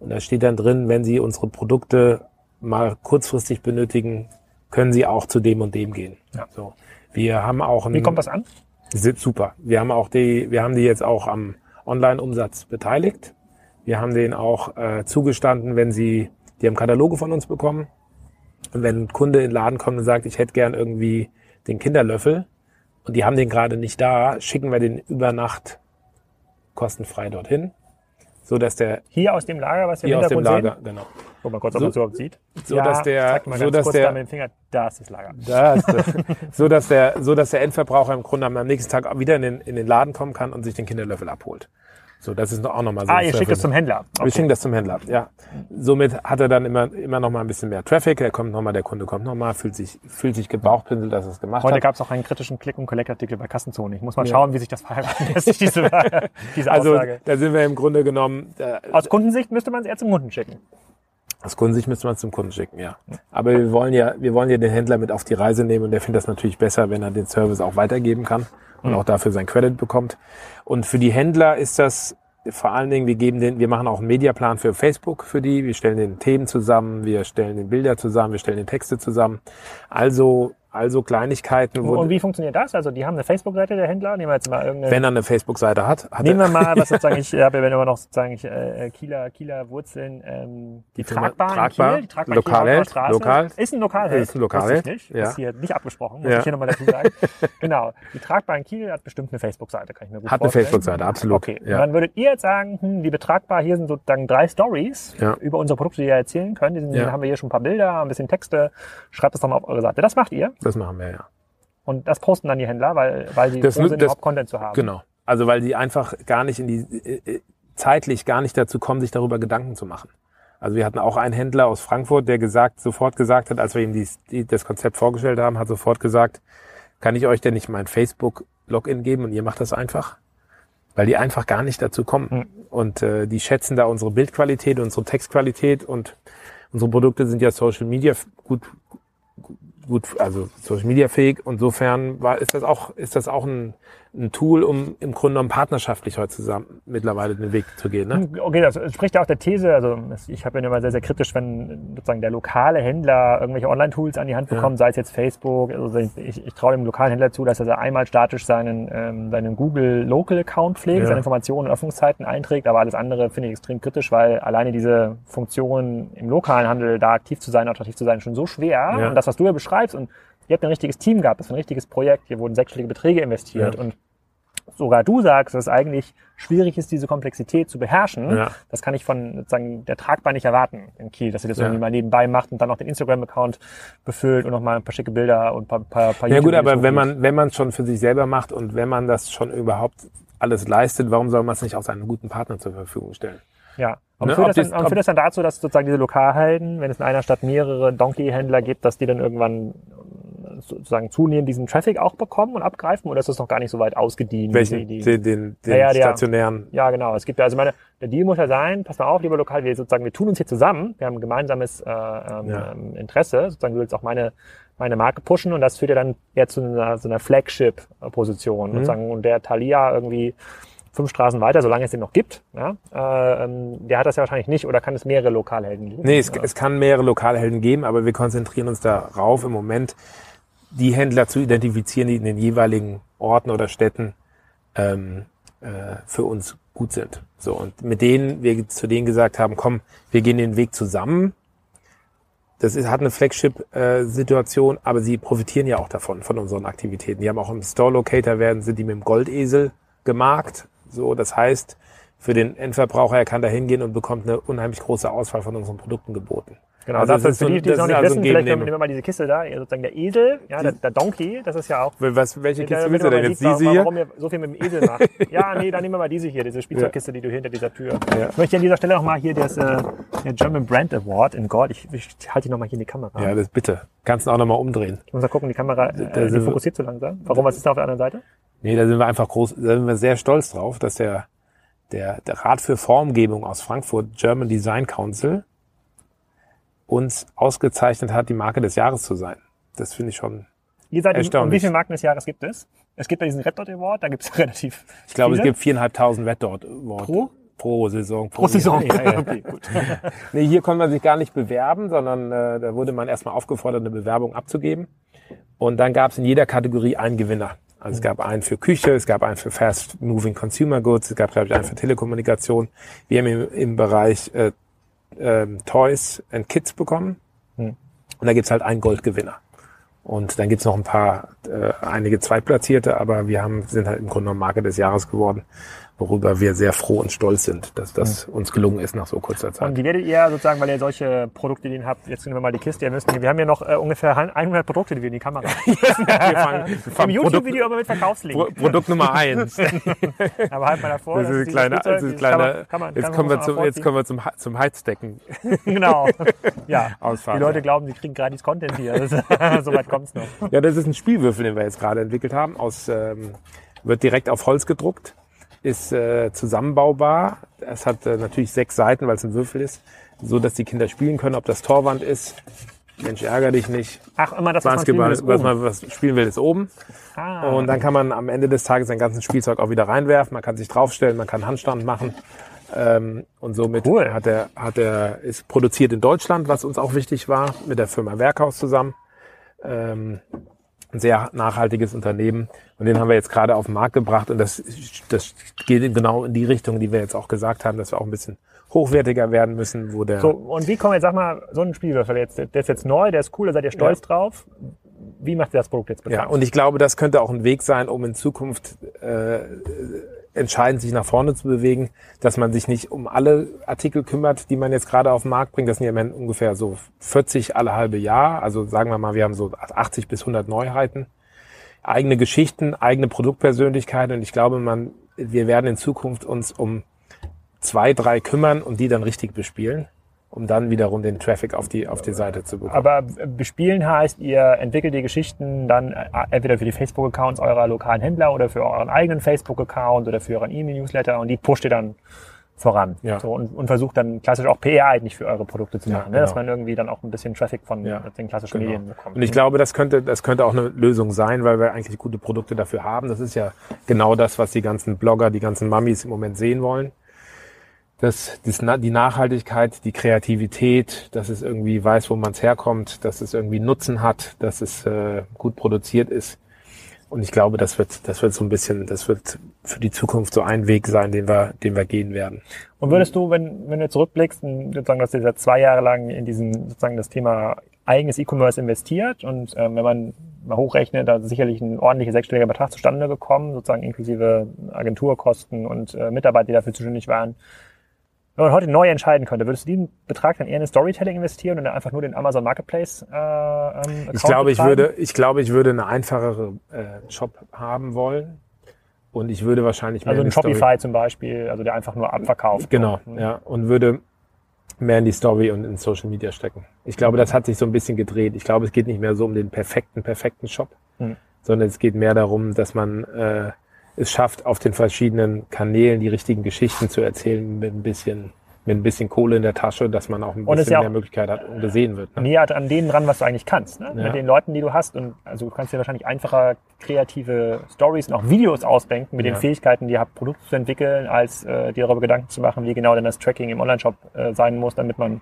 und da steht dann drin, wenn Sie unsere Produkte mal kurzfristig benötigen, können Sie auch zu dem und dem gehen. Ja. So. Wir haben auch ein, Wie kommt das an? Super. Wir haben auch die, wir haben die jetzt auch am Online-Umsatz beteiligt. Wir haben denen auch äh, zugestanden, wenn sie, die haben Kataloge von uns bekommen, und wenn ein Kunde in den Laden kommt und sagt, ich hätte gern irgendwie den Kinderlöffel und die haben den gerade nicht da, schicken wir den über Nacht kostenfrei dorthin, so dass der hier aus dem Lager, was wir hier aus dem Lager, sehen? genau. Guck mal kurz, ob so, man es überhaupt sieht. So ja, dass der, so dass der, da mit dem Finger, da ist das Lager. Da ist das, [laughs] so dass der, so dass der Endverbraucher im Grunde am nächsten Tag wieder in den, in den Laden kommen kann und sich den Kinderlöffel abholt. So, das ist auch nochmal so. Ah, ihr schickt es zum Händler. Okay. Wir schicken das zum Händler, ja. Somit hat er dann immer, immer noch mal ein bisschen mehr Traffic. Er kommt nochmal, der Kunde kommt nochmal, fühlt sich, fühlt sich gebauchpinselt, dass er es gemacht Heute hat. Heute gab es auch einen kritischen Click- und Collect-Artikel bei Kassenzone. Ich muss mal ja. schauen, wie sich das verheiraten lässt, [laughs] diese, diese also, Aussage. da sind wir im Grunde genommen. Da, Aus Kundensicht müsste man es eher zum Kunden schicken. Aus Kundensicht müsste man es zum Kunden schicken, ja. Aber wir wollen ja, wir wollen ja den Händler mit auf die Reise nehmen und der findet das natürlich besser, wenn er den Service auch weitergeben kann und mhm. auch dafür sein Credit bekommt. Und für die Händler ist das vor allen Dingen, wir geben den, wir machen auch einen Mediaplan für Facebook für die. Wir stellen den Themen zusammen, wir stellen den Bilder zusammen, wir stellen den Texte zusammen. Also also Kleinigkeiten. Wo und wie funktioniert das? Also die haben eine Facebook-Seite der Händler. Nehmen wir jetzt mal irgendeine. Wenn er eine Facebook-Seite hat. hat Nehmen wir mal, was sozusagen [laughs] ich habe, wenn immer noch sozusagen ich, äh, Kieler, Kieler Wurzeln, ähm, die, die tragbaren tragbar, Kiel, die tragbaren lokal, Straße. lokal. Ist ein Lokalheld. Ist ein Lokalheld. Nicht. Ja. Ist hier nicht abgesprochen, muss ja. ich hier nochmal dazu sagen. [laughs] genau. Die tragbaren Kiel hat bestimmt eine Facebook-Seite, kann ich mir gut hat vorstellen. Hat eine Facebook-Seite, absolut. Okay. Ja. Dann würdet ihr jetzt sagen, hm, liebe tragbar, hier sind sozusagen drei Stories ja. über unsere Produkte, die ihr erzählen könnt. Die sind, ja. haben wir hier schon ein paar Bilder, ein bisschen Texte. Schreibt das doch mal auf eure Seite. Das macht ihr? Das machen wir, ja. Und das posten dann die Händler, weil, weil sie das, froh sind, das, überhaupt Content zu haben. Genau. Also weil die einfach gar nicht in die, äh, zeitlich gar nicht dazu kommen, sich darüber Gedanken zu machen. Also wir hatten auch einen Händler aus Frankfurt, der gesagt, sofort gesagt hat, als wir ihm die, die, das Konzept vorgestellt haben, hat sofort gesagt, kann ich euch denn nicht mein Facebook-Login geben und ihr macht das einfach? Weil die einfach gar nicht dazu kommen. Mhm. Und äh, die schätzen da unsere Bildqualität, unsere Textqualität und unsere Produkte sind ja Social Media gut, gut, also Social Media fähig. Insofern war, ist das auch, ist das auch ein, ein Tool, um im Grunde genommen partnerschaftlich heute zusammen mittlerweile den Weg zu gehen. Ne? Okay, das spricht ja auch der These, also ich habe ja immer sehr, sehr kritisch, wenn sozusagen der lokale Händler irgendwelche Online-Tools an die Hand bekommt, ja. sei es jetzt Facebook, also ich, ich traue dem lokalen Händler zu, dass er einmal statisch seinen, ähm, seinen Google Local Account pflegt, ja. seine Informationen und Öffnungszeiten einträgt, aber alles andere finde ich extrem kritisch, weil alleine diese Funktion im lokalen Handel da aktiv zu sein, attraktiv zu sein, schon so schwer. Ja. Und das, was du ja beschreibst und ihr habt ein richtiges Team gehabt, das ist ein richtiges Projekt, hier wurden sechsstellige Beträge investiert und sogar du sagst, dass es eigentlich schwierig ist, diese Komplexität zu beherrschen. Ja. Das kann ich von sozusagen der Tragbar nicht erwarten in Kiel, dass ihr das ja. irgendwie mal nebenbei macht und dann noch den Instagram-Account befüllt und noch mal ein paar schicke Bilder und ein paar, paar, paar Ja gut, aber wenn man wenn man schon für sich selber macht und wenn man das schon überhaupt alles leistet, warum soll man es nicht auch seinen guten Partner zur Verfügung stellen? Ja, und ne? führt, das dann, und führt das dann dazu, dass sozusagen diese Lokalhelden, wenn es in einer Stadt mehrere Donkey-Händler gibt, dass die dann irgendwann sozusagen zunehmend diesen Traffic auch bekommen und abgreifen oder ist das noch gar nicht so weit ausgedient? Welchen? Die, den, den, den ja, stationären? ja, genau. Es gibt ja, also meine, der Deal muss ja sein, pass mal auf, lieber Lokal, wir sozusagen, wir tun uns hier zusammen, wir haben ein gemeinsames äh, ähm, ja. Interesse, sozusagen, du willst auch meine meine Marke pushen und das führt ja dann eher zu einer, so einer Flagship-Position mhm. sozusagen und der Thalia irgendwie fünf Straßen weiter, solange es den noch gibt, ja, äh, ähm, der hat das ja wahrscheinlich nicht oder kann es mehrere Lokalhelden geben? Nee, es, es kann mehrere Lokalhelden geben, aber wir konzentrieren uns darauf im Moment, die Händler zu identifizieren, die in den jeweiligen Orten oder Städten ähm, äh, für uns gut sind. So und mit denen wir zu denen gesagt haben, komm, wir gehen den Weg zusammen. Das ist, hat eine Flagship-Situation, äh, aber sie profitieren ja auch davon, von unseren Aktivitäten. Die haben auch im Store-Locator werden, sind die mit dem Goldesel gemarkt. So, das heißt, für den Endverbraucher, er kann da hingehen und bekommt eine unheimlich große Auswahl von unseren Produkten geboten. Genau, also das, für die, die es noch nicht also wissen, vielleicht nehmen wir mal diese Kiste da, sozusagen der Esel, ja, der, der Donkey, das ist ja auch. Was, welche Kiste willst du denn jetzt? Diese hier? Warum ihr so viel mit dem Esel macht. ja, nee, dann nehmen wir mal diese hier, diese Spielzeugkiste, die du hinter dieser Tür. [laughs] Ja. Ich möchte an dieser Stelle nochmal hier das, äh, der German Brand Award in Gold. Ich, ich halte die nochmal hier in die Kamera. Ja, das bitte. Kannst du auch nochmal umdrehen. Ich muss mal gucken, die Kamera, äh, die fokussiert zu langsam. Warum, was ist da auf der anderen Seite? Nee, da sind wir einfach groß, da sind wir sehr stolz drauf, dass der, der, der Rat für Formgebung aus Frankfurt, German Design Council, uns ausgezeichnet hat, die Marke des Jahres zu sein. Das finde ich schon Ihr seid erstaunlich. Und wie viele Marken des Jahres gibt es? Es gibt ja diesen Red Dot Award, da gibt es [laughs] relativ Ich glaube, viele. es gibt viereinhalbtausend Red Dot Award. Pro? Pro Saison. Pro, pro Saison. [laughs] Ja, ja. okay, gut. [laughs] nee, hier konnte man sich gar nicht bewerben, sondern äh, da wurde man erstmal aufgefordert, eine Bewerbung abzugeben. Und dann gab es in jeder Kategorie einen Gewinner. Also es gab einen für Küche, es gab einen für Fast Moving Consumer Goods, es gab, glaube ich, einen für Telekommunikation. Wir haben im, im Bereich äh, ähm, Toys and Kids bekommen. Hm. Und da gibt's halt einen Goldgewinner. Und dann gibt's noch ein paar, äh, einige Zweitplatzierte, aber wir haben, sind halt im Grunde genommen Marke des Jahres geworden worüber wir sehr froh und stolz sind, dass das uns gelungen ist nach so kurzer Zeit. Und wie werdet ihr sozusagen, weil ihr solche Produkte, die ihr habt, jetzt nehmen wir mal die Kiste, ihr müsst, wir haben ja noch äh, ungefähr 100 Produkte, die wir in die Kamera [laughs] wir fangen, wir fangen Im YouTube-Video aber mit Verkaufslink. Pro Produkt Nummer eins. [laughs] aber halt mal davor. Das ist kleine, das ist kleine, kann man, kann man, jetzt, kommen wir zum, jetzt kommen wir zum, zum Heizdecken. [laughs] genau. Ja. Ausfahren, die Leute glauben, sie kriegen gratis Content hier. Soweit kommt's noch. Ja, das ist ein Spielwürfel, den wir jetzt gerade entwickelt haben. Aus, ähm, wird direkt auf Holz gedruckt ist äh, zusammenbaubar. Es hat äh, natürlich sechs Seiten, weil es ein Würfel ist, so dass die Kinder spielen können, ob das Torwand ist Mensch, ärger dich nicht. Ach, immer das, was man spielen will, ist was man was spielen will, ist oben. Ah, Und dann kann man am Ende des Tages sein ganzes Spielzeug auch wieder reinwerfen. Man kann sich draufstellen, man kann Handstand machen. Ähm, und somit Cool. hat er, hat er, ist produziert in Deutschland, was uns auch wichtig war, mit der Firma Werkhaus zusammen. Ähm, ein sehr nachhaltiges Unternehmen. Und den haben wir jetzt gerade auf den Markt gebracht. Und das, das geht genau in die Richtung, die wir jetzt auch gesagt haben, dass wir auch ein bisschen hochwertiger werden müssen, wo der So, und wie kommen jetzt, sag mal, so ein Spielwürfel jetzt, der ist jetzt neu, der ist cool, da seid ihr stolz drauf. Wie macht ihr das Produkt jetzt Ja, bekannt? und ich glaube, das könnte auch ein Weg sein, um in Zukunft äh, entscheidend sich nach vorne zu bewegen, dass man sich nicht um alle Artikel kümmert, die man jetzt gerade auf den Markt bringt. Das sind ja im Moment ungefähr so 40 alle halbe Jahr. Also sagen wir mal, wir haben so 80 bis 100 Neuheiten, eigene Geschichten, eigene Produktpersönlichkeit. Und ich glaube, man, wir werden in Zukunft uns um zwei, drei kümmern und die dann richtig bespielen, um dann wiederum den Traffic auf die, auf die Seite zu bekommen. Aber bespielen heißt, ihr entwickelt die Geschichten dann äh, entweder für die Facebook-Accounts eurer lokalen Händler oder für euren eigenen Facebook-Account oder für euren E-Mail-Newsletter und die pusht ihr dann voran. Ja. So, und, und versucht dann klassisch auch PR eigentlich für eure Produkte zu Ja, machen, ne? dass genau. man irgendwie dann auch ein bisschen Traffic von Ja, den klassischen Genau. Medien bekommt. Und ich glaube, das könnte, das könnte auch eine Lösung sein, weil wir eigentlich gute Produkte dafür haben. Das ist ja genau das, was die ganzen Blogger, die ganzen Mummies im Moment sehen wollen. Das, das, die Nachhaltigkeit, die Kreativität, dass es irgendwie weiß, wo man es herkommt, dass es irgendwie Nutzen hat, dass es äh, gut produziert ist. Und ich glaube, das wird, das wird so ein bisschen, das wird für die Zukunft so ein Weg sein, den wir, den wir gehen werden. Und würdest du, wenn, wenn du zurückblickst, sozusagen, dass ihr seit zwei Jahre lang in diesen, sozusagen das Thema eigenes E-Commerce investiert und ähm, wenn man mal hochrechnet, da ist sicherlich ein ordentlicher sechsstelliger Betrag zustande gekommen, sozusagen inklusive Agenturkosten und äh, Mitarbeiter, die dafür zuständig waren. Wenn man heute neu entscheiden könnte, würdest du diesen Betrag dann eher in Storytelling investieren und dann einfach nur den Amazon Marketplace äh, ähm, Ich glaube, ich würde, ich glaube, ich würde eine einfachere äh, Shop haben wollen. Und ich würde wahrscheinlich mehr also in ein die Story- Shopify zum Beispiel, also der einfach nur abverkauft. Genau, Mhm. ja. Und würde mehr in die Story und in Social Media stecken. Ich glaube, das hat sich so ein bisschen gedreht. Ich glaube, es geht nicht mehr so um den perfekten, perfekten Shop, Mhm. sondern es geht mehr darum, dass man äh, es schafft, auf den verschiedenen Kanälen die richtigen Geschichten zu erzählen mit ein bisschen, mit ein bisschen Kohle in der Tasche, dass man auch ein bisschen ja mehr auch- Möglichkeit hat und gesehen wird. Ne? näher an denen dran, was du eigentlich kannst. Ne? Ja. Mit den Leuten, die du hast. Und also du kannst dir wahrscheinlich einfacher kreative Stories und auch Videos ausdenken mit Ja. den Fähigkeiten, die ihr habt, Produkte zu entwickeln, als äh, dir darüber Gedanken zu machen, wie genau denn das Tracking im Online-Shop äh, sein muss, damit man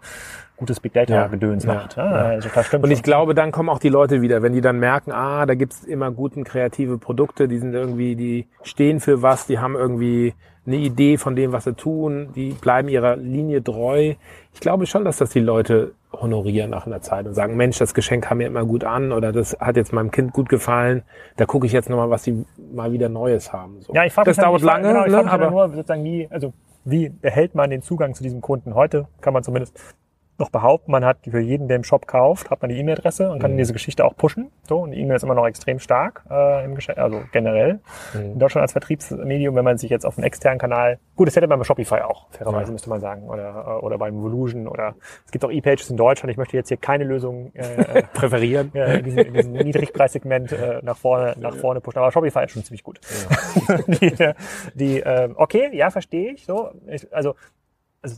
gutes Big. Data-Gedöns Ja. macht. Ne? Ja. Also das stimmt Und ich schon. glaube, dann kommen auch die Leute wieder, wenn die dann merken, ah, da gibt's immer guten kreative Produkte, die sind irgendwie, die stehen für was, die haben irgendwie eine Idee von dem, was sie tun, die bleiben ihrer Linie treu. Ich glaube schon, dass das die Leute honorieren nach einer Zeit und sagen, Mensch, das Geschenk kam mir immer gut an oder das hat jetzt meinem Kind gut gefallen. Da gucke ich jetzt nochmal, was sie mal wieder Neues haben. So. Ja, ich frage das mich, dauert ich frage- lange, genau, ich ne? aber nur sozusagen wie, also wie behält man den Zugang zu diesem Kunden? Heute kann man zumindest noch behaupten, man hat für jeden, der im Shop kauft, hat man die E-Mail-Adresse und kann Mhm. diese Geschichte auch pushen. So, und die E-Mail ist immer noch extrem stark äh, im Geschäft, also generell. Mhm. In Deutschland als Vertriebsmedium, wenn man sich jetzt auf einen externen Kanal, gut, das hätte man bei Shopify auch, fairerweise Ja. müsste man sagen, oder, äh, oder beim Volusion oder es gibt auch E-Pages in Deutschland. Ich möchte jetzt hier keine Lösung äh, [laughs] präferieren. ja, in diesem, in diesem Niedrigpreissegment äh, nach vorne nach vorne pushen. Aber Shopify ist schon ziemlich gut. [laughs] die, die ähm, okay, ja, verstehe ich. So, ich, also, also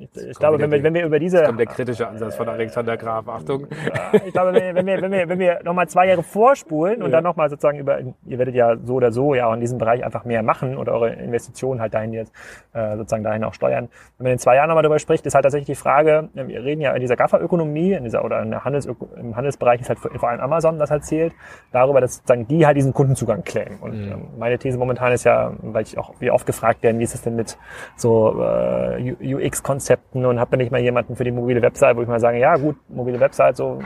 ich, ich glaube, wenn wir, wenn wir über diese, Kommt der kritische Ansatz von Alexander Graf. Achtung. Ja, ich glaube, wenn, wenn wir, wenn wir, wenn wir nochmal zwei Jahre vorspulen und Ja. dann nochmal sozusagen über, ihr werdet ja so oder so ja auch in diesem Bereich einfach mehr machen oder eure Investitionen halt dahin jetzt äh, sozusagen dahin auch steuern. Wenn man in zwei Jahren nochmal darüber spricht, ist halt tatsächlich die Frage, wir reden ja in dieser Gaffer-Ökonomie, in dieser oder in der Handels im Handelsbereich ist halt vor allem Amazon, das halt zählt, darüber, dass sozusagen die halt diesen Kundenzugang claimen. Und Mhm. ähm, meine These momentan ist ja, weil ich auch wie oft gefragt werden, wie ist es denn mit so äh, UX-Konzepten und habt ihr nicht mal jemanden für die mobile Website, wo ich mal sage, ja gut, mobile Website, so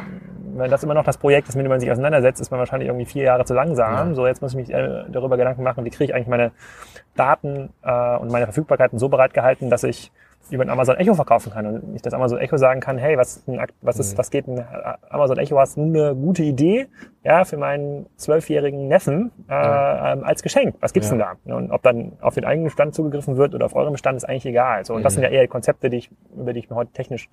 wenn das immer noch das Projekt ist, mit dem man sich auseinandersetzt, ist man wahrscheinlich irgendwie vier Jahre zu langsam. Ja. So, jetzt muss ich mich äh, darüber Gedanken machen, wie kriege ich eigentlich meine Daten äh, und meine Verfügbarkeiten so bereitgehalten, dass ich über ein Amazon Echo verkaufen kann und nicht das Amazon Echo sagen kann, hey, was, was ist, was geht ein Amazon Echo, hast du eine gute Idee, ja, für meinen zwölfjährigen Neffen äh, ähm, als Geschenk. Was gibt's Ja. denn da? Und ob dann auf den eigenen Bestand zugegriffen wird oder auf eurem Bestand, ist eigentlich egal. So, und das Mhm. sind ja eher die Konzepte, die ich, über die ich mir heute technisch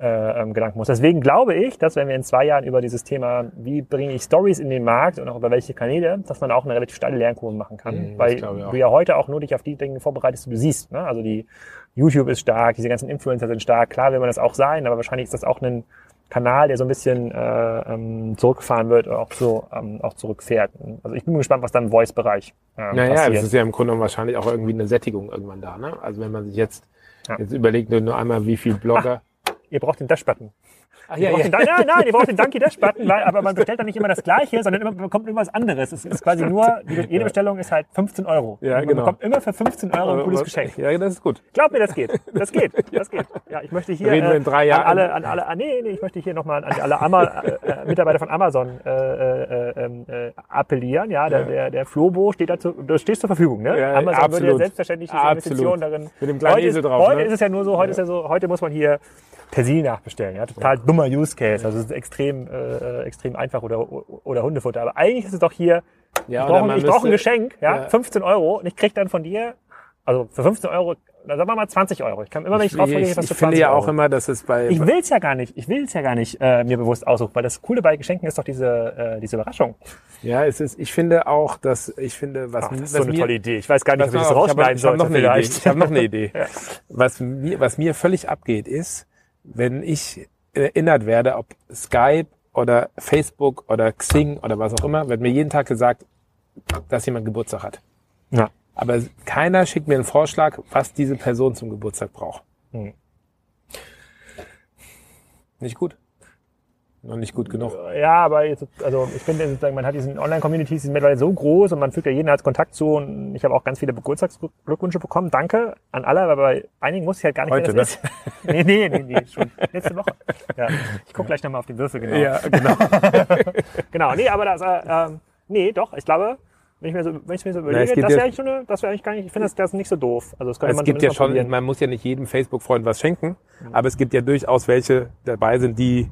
äh, ähm, Gedanken muss. Deswegen glaube ich, dass wenn wir in zwei Jahren über dieses Thema, wie bringe ich Stories in den Markt und auch über welche Kanäle, dass man auch eine relativ steile Lernkurve machen kann. Mhm, das weil du ja heute auch nur dich auf die Dinge vorbereitest, die du siehst. Ne? Also die YouTube ist stark, diese ganzen Influencer sind stark. Klar will man das auch sein, aber wahrscheinlich ist das auch ein Kanal, der so ein bisschen äh, ähm, zurückgefahren wird oder auch so ähm, auch zurückfährt. Also ich bin gespannt, was dann im Voice-Bereich äh, Naja, passiert. das ist ja im Grunde wahrscheinlich auch irgendwie eine Sättigung irgendwann da. Ne? Also wenn man sich jetzt, Ja. jetzt überlegt, nur nur einmal, wie viel Blogger. Ihr braucht den Dash-Button. Ach, Ihr braucht den, nein, nein, ihr braucht den Donkey Dash Button, weil, aber man bestellt dann nicht immer das Gleiche, sondern immer, man bekommt immer was anderes. Es ist quasi nur, jede Bestellung ist halt 15 Euro. Ja, man genau. bekommt immer für 15 Euro ein cooles Geschenk. Ja, das ist gut. Glaub mir, das geht. Das geht. [laughs] Das geht. Ja, ich möchte hier Reden wir in drei Jahren. an alle, an alle, ah, nee, nee, ich möchte hier nochmal an alle Ama äh, äh, Mitarbeiter von Amazon äh, äh, ähm, äh, appellieren. Ja, der, der, der Flobo steht dazu, du stehst zur Verfügung. Ne? Ja, Amazon würde ja absolut. selbstverständlich diese Absolut. Investitionen darin. Mit dem kleinen heute Esel ist, drauf, Heute ne? ist es ja nur so, heute ist ja so, heute muss man hier Persil nachbestellen. Ja, total dummer Use Case. Also es ist extrem, äh, extrem einfach oder oder Hundefutter. Aber eigentlich ist es doch hier. Ja, ich brauche brauch ein Geschenk, ja, Ja. 15 Euro und ich krieg dann von dir, also für 15 Euro, na, sagen wir mal 20 Euro. Ich kann immer, wenn ich drauf ich, gehe, ich, was ich finde 20 ja Euro. auch immer, dass es bei. ich will's ja gar nicht, ich will's ja gar nicht äh, mir bewusst aussuchen, weil das Coole bei Geschenken ist doch diese, äh, diese Überraschung. ja, es ist, ich finde auch, dass ich finde, was, Ach, das ist so eine mir, tolle Idee. Ich weiß gar nicht, ob ich das rausschneiden ich habe soll. hab noch eine Idee. Ich habe noch eine Idee. Was mir, was mir völlig abgeht, ist, wenn ich erinnert werde, ob Skype oder Facebook oder Xing oder was auch immer, wird mir jeden Tag gesagt, dass jemand Geburtstag hat. Ja. Aber keiner schickt mir einen Vorschlag, was diese Person zum Geburtstag braucht. Hm. Nicht gut. Noch nicht gut genug. Ja, aber jetzt, also ich finde sozusagen, man hat diesen Online-Communities, die sind mittlerweile so groß und man fügt ja jeden als Kontakt zu und ich habe auch ganz viele Geburtstagsglückwünsche bekommen. Danke an alle, aber bei einigen wusste ich halt gar nicht, Heute, wer das ist. nee, nee, nee, nee, schon letzte Woche. Ja, ich gucke gleich nochmal auf den Würfel, genau. Ja, genau. [laughs] Genau, nee, aber das, äh, ähm, nee, doch, ich glaube, wenn ich mir so, wenn ich mir so überlege, gibt das ja- wäre eigentlich schon eine, das wäre eigentlich gar nicht, ich finde das, das nicht so doof. Also das könnte Es man gibt ja schon, probieren. man muss ja nicht jedem Facebook-Freund was schenken, aber es gibt ja durchaus welche dabei sind, die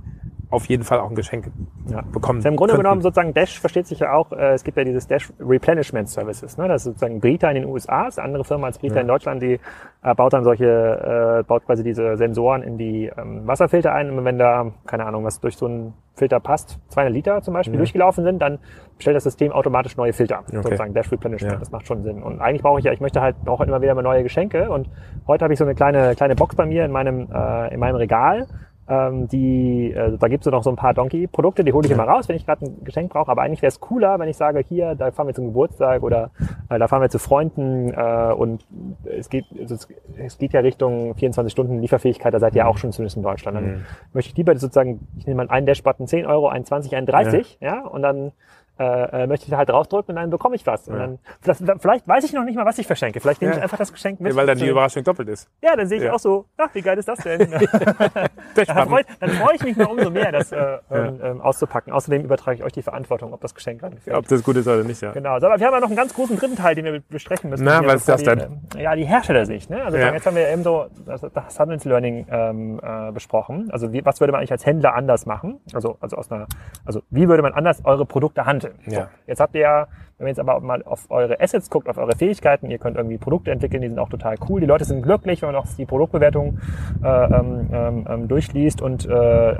auf jeden Fall auch ein Geschenk Ja. bekommen. Also Im Grunde könnten. genommen sozusagen Dash versteht sich ja auch, äh, es gibt ja dieses Dash Replenishment Services. Ne? Das ist sozusagen Brita in den USA, ist eine andere Firma als Brita in Deutschland, die äh, baut dann solche, äh, baut quasi diese Sensoren in die ähm, Wasserfilter ein. Und wenn da, keine Ahnung, was durch so einen Filter passt, 200 Liter zum Beispiel durchgelaufen sind, dann stellt das System automatisch neue Filter. Sozusagen Dash Replenishment, Ja. das macht schon Sinn. Und eigentlich brauche ich ja, ich möchte halt, brauche halt immer wieder mal neue Geschenke. Und heute habe ich so eine kleine, kleine Box bei mir in meinem, äh, in meinem Regal. Ähm, die, äh, da gibt's so noch so ein paar Donkey-Produkte, die hole ich immer raus, wenn ich gerade ein Geschenk brauche. Aber eigentlich wäre es cooler, wenn ich sage, hier, da fahren wir zum Geburtstag oder äh, da fahren wir zu Freunden äh, und es geht, also es, es geht ja Richtung 24 Stunden Lieferfähigkeit, da seid ihr auch schon zumindest in Deutschland. Dann möchte ich lieber sozusagen, ich nehme mal einen Dash-Button 10 Euro, einen 20, einen 30, ja, und dann äh, äh, möchte ich da halt draufdrücken und dann bekomme ich was. Und dann, vielleicht, weiß ich noch nicht mal, was ich verschenke. Vielleicht nehme Ja. ich einfach das Geschenk mit. Ja, weil dann die Überraschung doppelt ist. ja, dann sehe ich Ja. auch so, ach, wie geil ist das denn? [laughs] [laughs] dann freue dann freu ich mich mal umso mehr, das äh, [laughs] ähm, ähm, auszupacken. Außerdem übertrage ich euch die Verantwortung, ob das Geschenk gerade gefällt. Ob das gut ist oder nicht, ja. Genau, so, aber wir haben ja noch einen ganz großen dritten Teil, den wir besprechen müssen. Na, was ist das die, denn? Ja, die Herstellersicht. Ne? Also Ja. jetzt haben wir eben so das, das Handelslearning ähm, äh, besprochen. Also wie, was würde man eigentlich als Händler anders machen? Also, also aus einer, also wie würde man anders eure Produkte handeln? So, Ja. jetzt habt ihr ja, wenn man jetzt aber mal auf eure Assets guckt, auf eure Fähigkeiten, ihr könnt irgendwie Produkte entwickeln, die sind auch total cool. Die Leute sind glücklich, wenn man auch die Produktbewertung äh, ähm, ähm, ähm, durchliest und äh,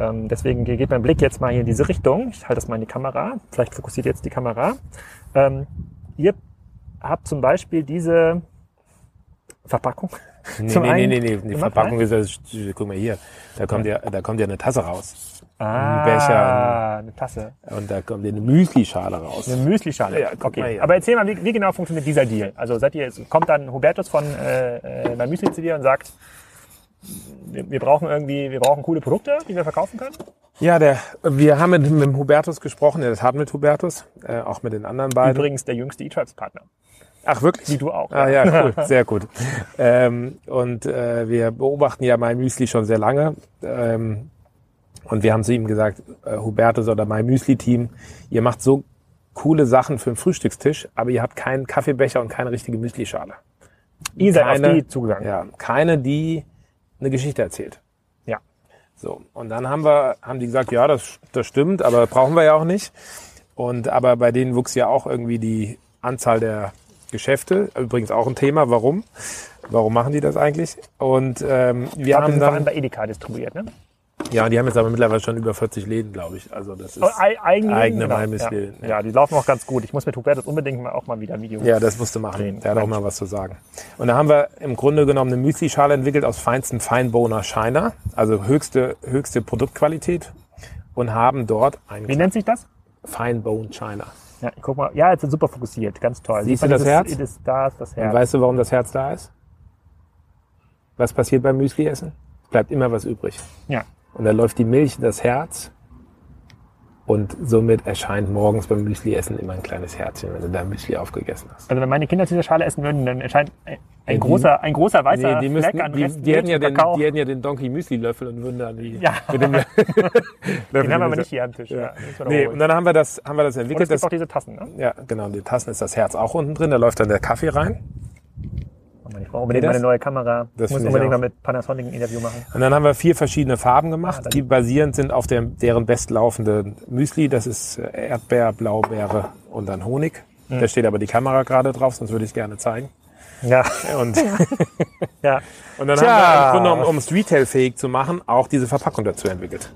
ähm, deswegen geht mein Blick jetzt mal hier in diese Richtung. Ich halte das mal in die Kamera. Vielleicht fokussiert jetzt die Kamera. Ähm, ihr habt zum Beispiel diese Verpackung. Nee, [laughs] nee, nee, nee, nee, die Verpackung ist, ja- guck mal hier, da kommt ja, da kommt ja eine Tasse raus. Ah, Becher. eine Tasse. Und da kommt ja eine Müsli-Schale raus. Eine Müslischale. Ja, okay. Aber erzähl mal, wie, wie genau funktioniert dieser Deal? Also seid ihr, kommt dann Hubertus von äh, äh, Müsli zu dir und sagt, wir, wir brauchen irgendwie, wir brauchen coole Produkte, die wir verkaufen können? Ja, der, wir haben mit, mit dem Hubertus gesprochen, ja, das hat mit Hubertus, äh, auch mit den anderen beiden. Übrigens der jüngste E-Tribes-Partner. Ach, wirklich? Wie du auch. Ah ja, cool, [laughs] sehr gut. ähm, und äh, wir beobachten ja My Müsli schon sehr lange. Ähm, und wir haben zu ihm gesagt, äh, Hubertus oder My Müsli Team, ihr macht so coole Sachen für den Frühstückstisch, aber ihr habt keinen Kaffeebecher und keine richtige Müslischale. Ihr seid auf Keine- die zugegangen. Ja, keine, die eine Geschichte erzählt. Ja. So, und dann haben wir, haben die gesagt, ja, das, das stimmt, aber brauchen wir ja auch nicht. Und aber bei denen wuchs ja auch irgendwie die Anzahl der Geschäfte. Übrigens auch ein Thema, warum? Warum machen die das eigentlich? Und ähm, wir Wir haben haben vor allem dann, bei Edeka distribuiert, ne? Ja, die haben jetzt aber mittlerweile schon über 40 Läden, glaube ich. Also das ist, ei- eigene, eigene genau. Weimüsli, Ja. ja. die laufen auch ganz gut. Ich muss mit Hubertus unbedingt mal auch mal wieder ein Video. ja, das musste machen. Drehen. Der hat auch mal was zu sagen. Und da haben wir im Grunde genommen eine Müslischale entwickelt aus feinstem Feinbohner Shiner, also höchste höchste Produktqualität und haben dort ein Wie nennt sich das? Fine Bone China. Ja, guck mal. Ja, jetzt ist super fokussiert. Ganz toll. Siehst du das Herz? Das, da ist das Und Herz. weißt du, warum das Herz da ist? Was passiert beim Müsli-Essen? Es bleibt immer was übrig. Ja. Und dann läuft die Milch in das Herz und somit erscheint morgens beim Müsli-Essen immer ein kleines Herzchen, wenn du dein Müsli aufgegessen hast. Also wenn meine Kinder diese Schale essen würden, dann erscheint ein, ein die- großer, ein großer weißer die, Fleck müssten, an die, die, hätten ja den, Kakao. die hätten ja den Donkey Müsli-Löffel und würden dann die Ja. [laughs] mit dem [laughs] [laughs] Den haben wir aber nicht hier am Tisch. Ja. wir Nee, und dann haben wir das, haben wir das Und es entwickelt. gibt Das, auch diese Tassen. Ne? ja, genau, in den Tassen ist das Herz auch unten drin, da läuft dann der Kaffee rein. Ich brauche unbedingt das? mal eine neue Kamera. Das muss unbedingt mal mit Panasonic ein Interview machen. Und dann haben wir vier verschiedene Farben gemacht, Ah, die basierend sind auf dem, deren bestlaufende Müsli. Das ist äh, Erdbeer, Blaubeere und dann Honig. Hm. Da steht aber die Kamera gerade drauf, sonst würde ich es gerne zeigen. Ja. [laughs] Und, ja. und dann Tja. haben wir im Grunde, um, um es retailfähig zu machen, auch diese Verpackung dazu entwickelt.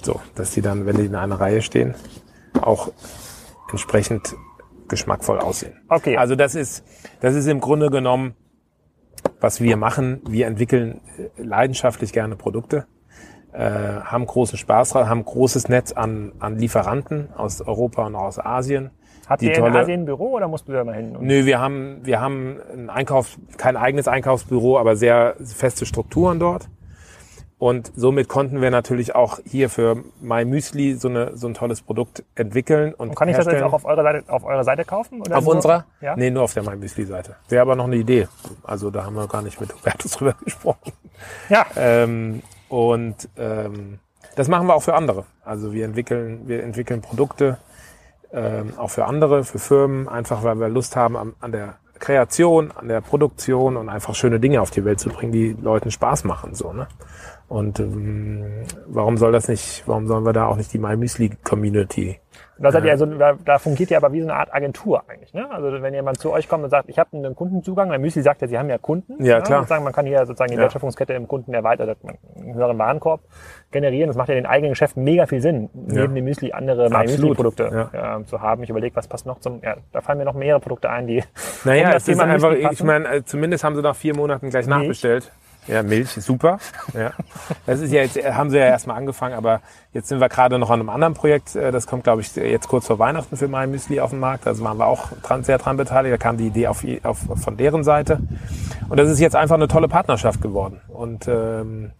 So, dass die dann, wenn die in einer Reihe stehen, auch entsprechend geschmackvoll aussehen. Okay. Also das ist, das ist im Grunde genommen, was wir machen. Wir entwickeln äh, leidenschaftlich gerne Produkte, äh, haben großen Spaß dran, haben großes Netz an, an Lieferanten aus Europa und aus Asien. Habt ihr in tolle- Asien ein Büro oder musst du da mal hin? Nö, wir haben, wir haben ein Einkauf, kein eigenes Einkaufsbüro, aber sehr feste Strukturen dort. Und somit konnten wir natürlich auch hier für My Müsli so, eine, so ein tolles Produkt entwickeln. Und Und kann ich das jetzt auch auf eurer Seite, auf eurer Seite kaufen? Oder Auf nur- unserer? Ja. Nee, nur auf der My Müsli Seite. Wäre aber noch eine Idee. Also da haben wir gar nicht mit Hubertus [laughs] drüber gesprochen. Ja. Ähm, und ähm, das machen wir auch für andere. Also wir entwickeln, wir entwickeln Produkte ähm, auch für andere, für Firmen, einfach weil wir Lust haben an, an der Kreation, an der Produktion und einfach schöne Dinge auf die Welt zu bringen, die Leuten Spaß machen. So, ne? Und ähm, warum soll das nicht, warum sollen wir da auch nicht die My Müsli Community Da, seid ihr also, da, da fungiert ihr aber wie so eine Art Agentur eigentlich. Ne? Also wenn jemand zu euch kommt und sagt, ich habe einen Kundenzugang, weil Müsli sagt ja, sie haben ja Kunden. Ja, ne? klar. Sozusagen, man kann hier sozusagen die Ja. Wertschöpfungskette im Kunden erweitert, einen höheren Warenkorb generieren. Das macht ja den eigenen Geschäften mega viel Sinn, neben dem Müsli andere My Absolut. Müsli-Produkte Ja. äh, zu haben. Ich überlege, was passt noch zum, ja, da fallen mir noch mehrere Produkte ein, die Naja, um das es ist Thema einfach, Müsli ich meine, äh, zumindest haben sie nach vier Monaten gleich nachbestellt. Ja, Milch, super. Ja. Das ist ja jetzt, haben sie ja erstmal angefangen, aber jetzt sind wir gerade noch an einem anderen Projekt. äh, Das kommt, glaube ich, jetzt kurz vor Weihnachten für My Müsli auf den Markt. Also waren wir auch dran, sehr dran beteiligt. Da kam die Idee auf, auf, von deren Seite. Und das ist jetzt einfach eine tolle Partnerschaft geworden. Und ähm,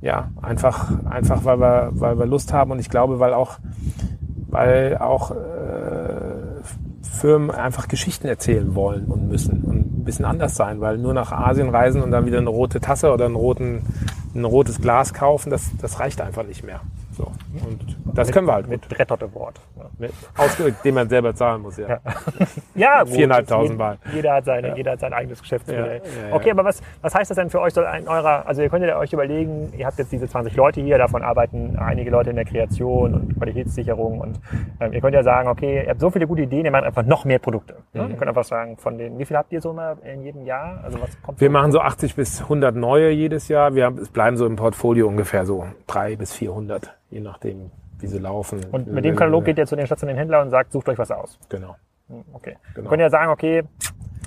ja, einfach, einfach weil wir, weil wir Lust haben und ich glaube, weil auch, weil auch äh, Firmen einfach Geschichten erzählen wollen und müssen und ein bisschen anders sein, weil nur nach Asien reisen und dann wieder eine rote Tasse oder einen roten, ein rotes Glas kaufen, das, das reicht einfach nicht mehr. So. Und das können wir halt mit, mit Rettotte Wort. Ne? mit ausge den man selber zahlen muss, ja. Ja, [laughs] gut, Viereinhalbtausend Mal. Jeder hat, seine, jeder hat sein eigenes Geschäftsmodell. Ja, ja, ja. Okay, aber was, was heißt das denn für euch? So in eurer, also ihr könnt ja euch überlegen, ihr habt jetzt diese 20 Leute hier, davon arbeiten einige Leute in der Kreation und Qualitätssicherung und ähm, ihr könnt ja sagen, okay, ihr habt so viele gute Ideen, ihr macht einfach noch mehr Produkte. Ne? Mhm. Ihr könnt einfach sagen, von den, wie viel habt ihr so mal in jedem Jahr? Also was kommt Wir machen so 80 bis 100 neue jedes Jahr. Wir haben, es bleiben so im Portfolio ungefähr so drei bis 400, je nachdem, wie sie laufen. Und mit dem Katalog geht ihr zu den stationären Händlern und sagt, sucht euch was aus. Genau. Hm, Okay. Genau. Ihr könnt ja sagen, okay,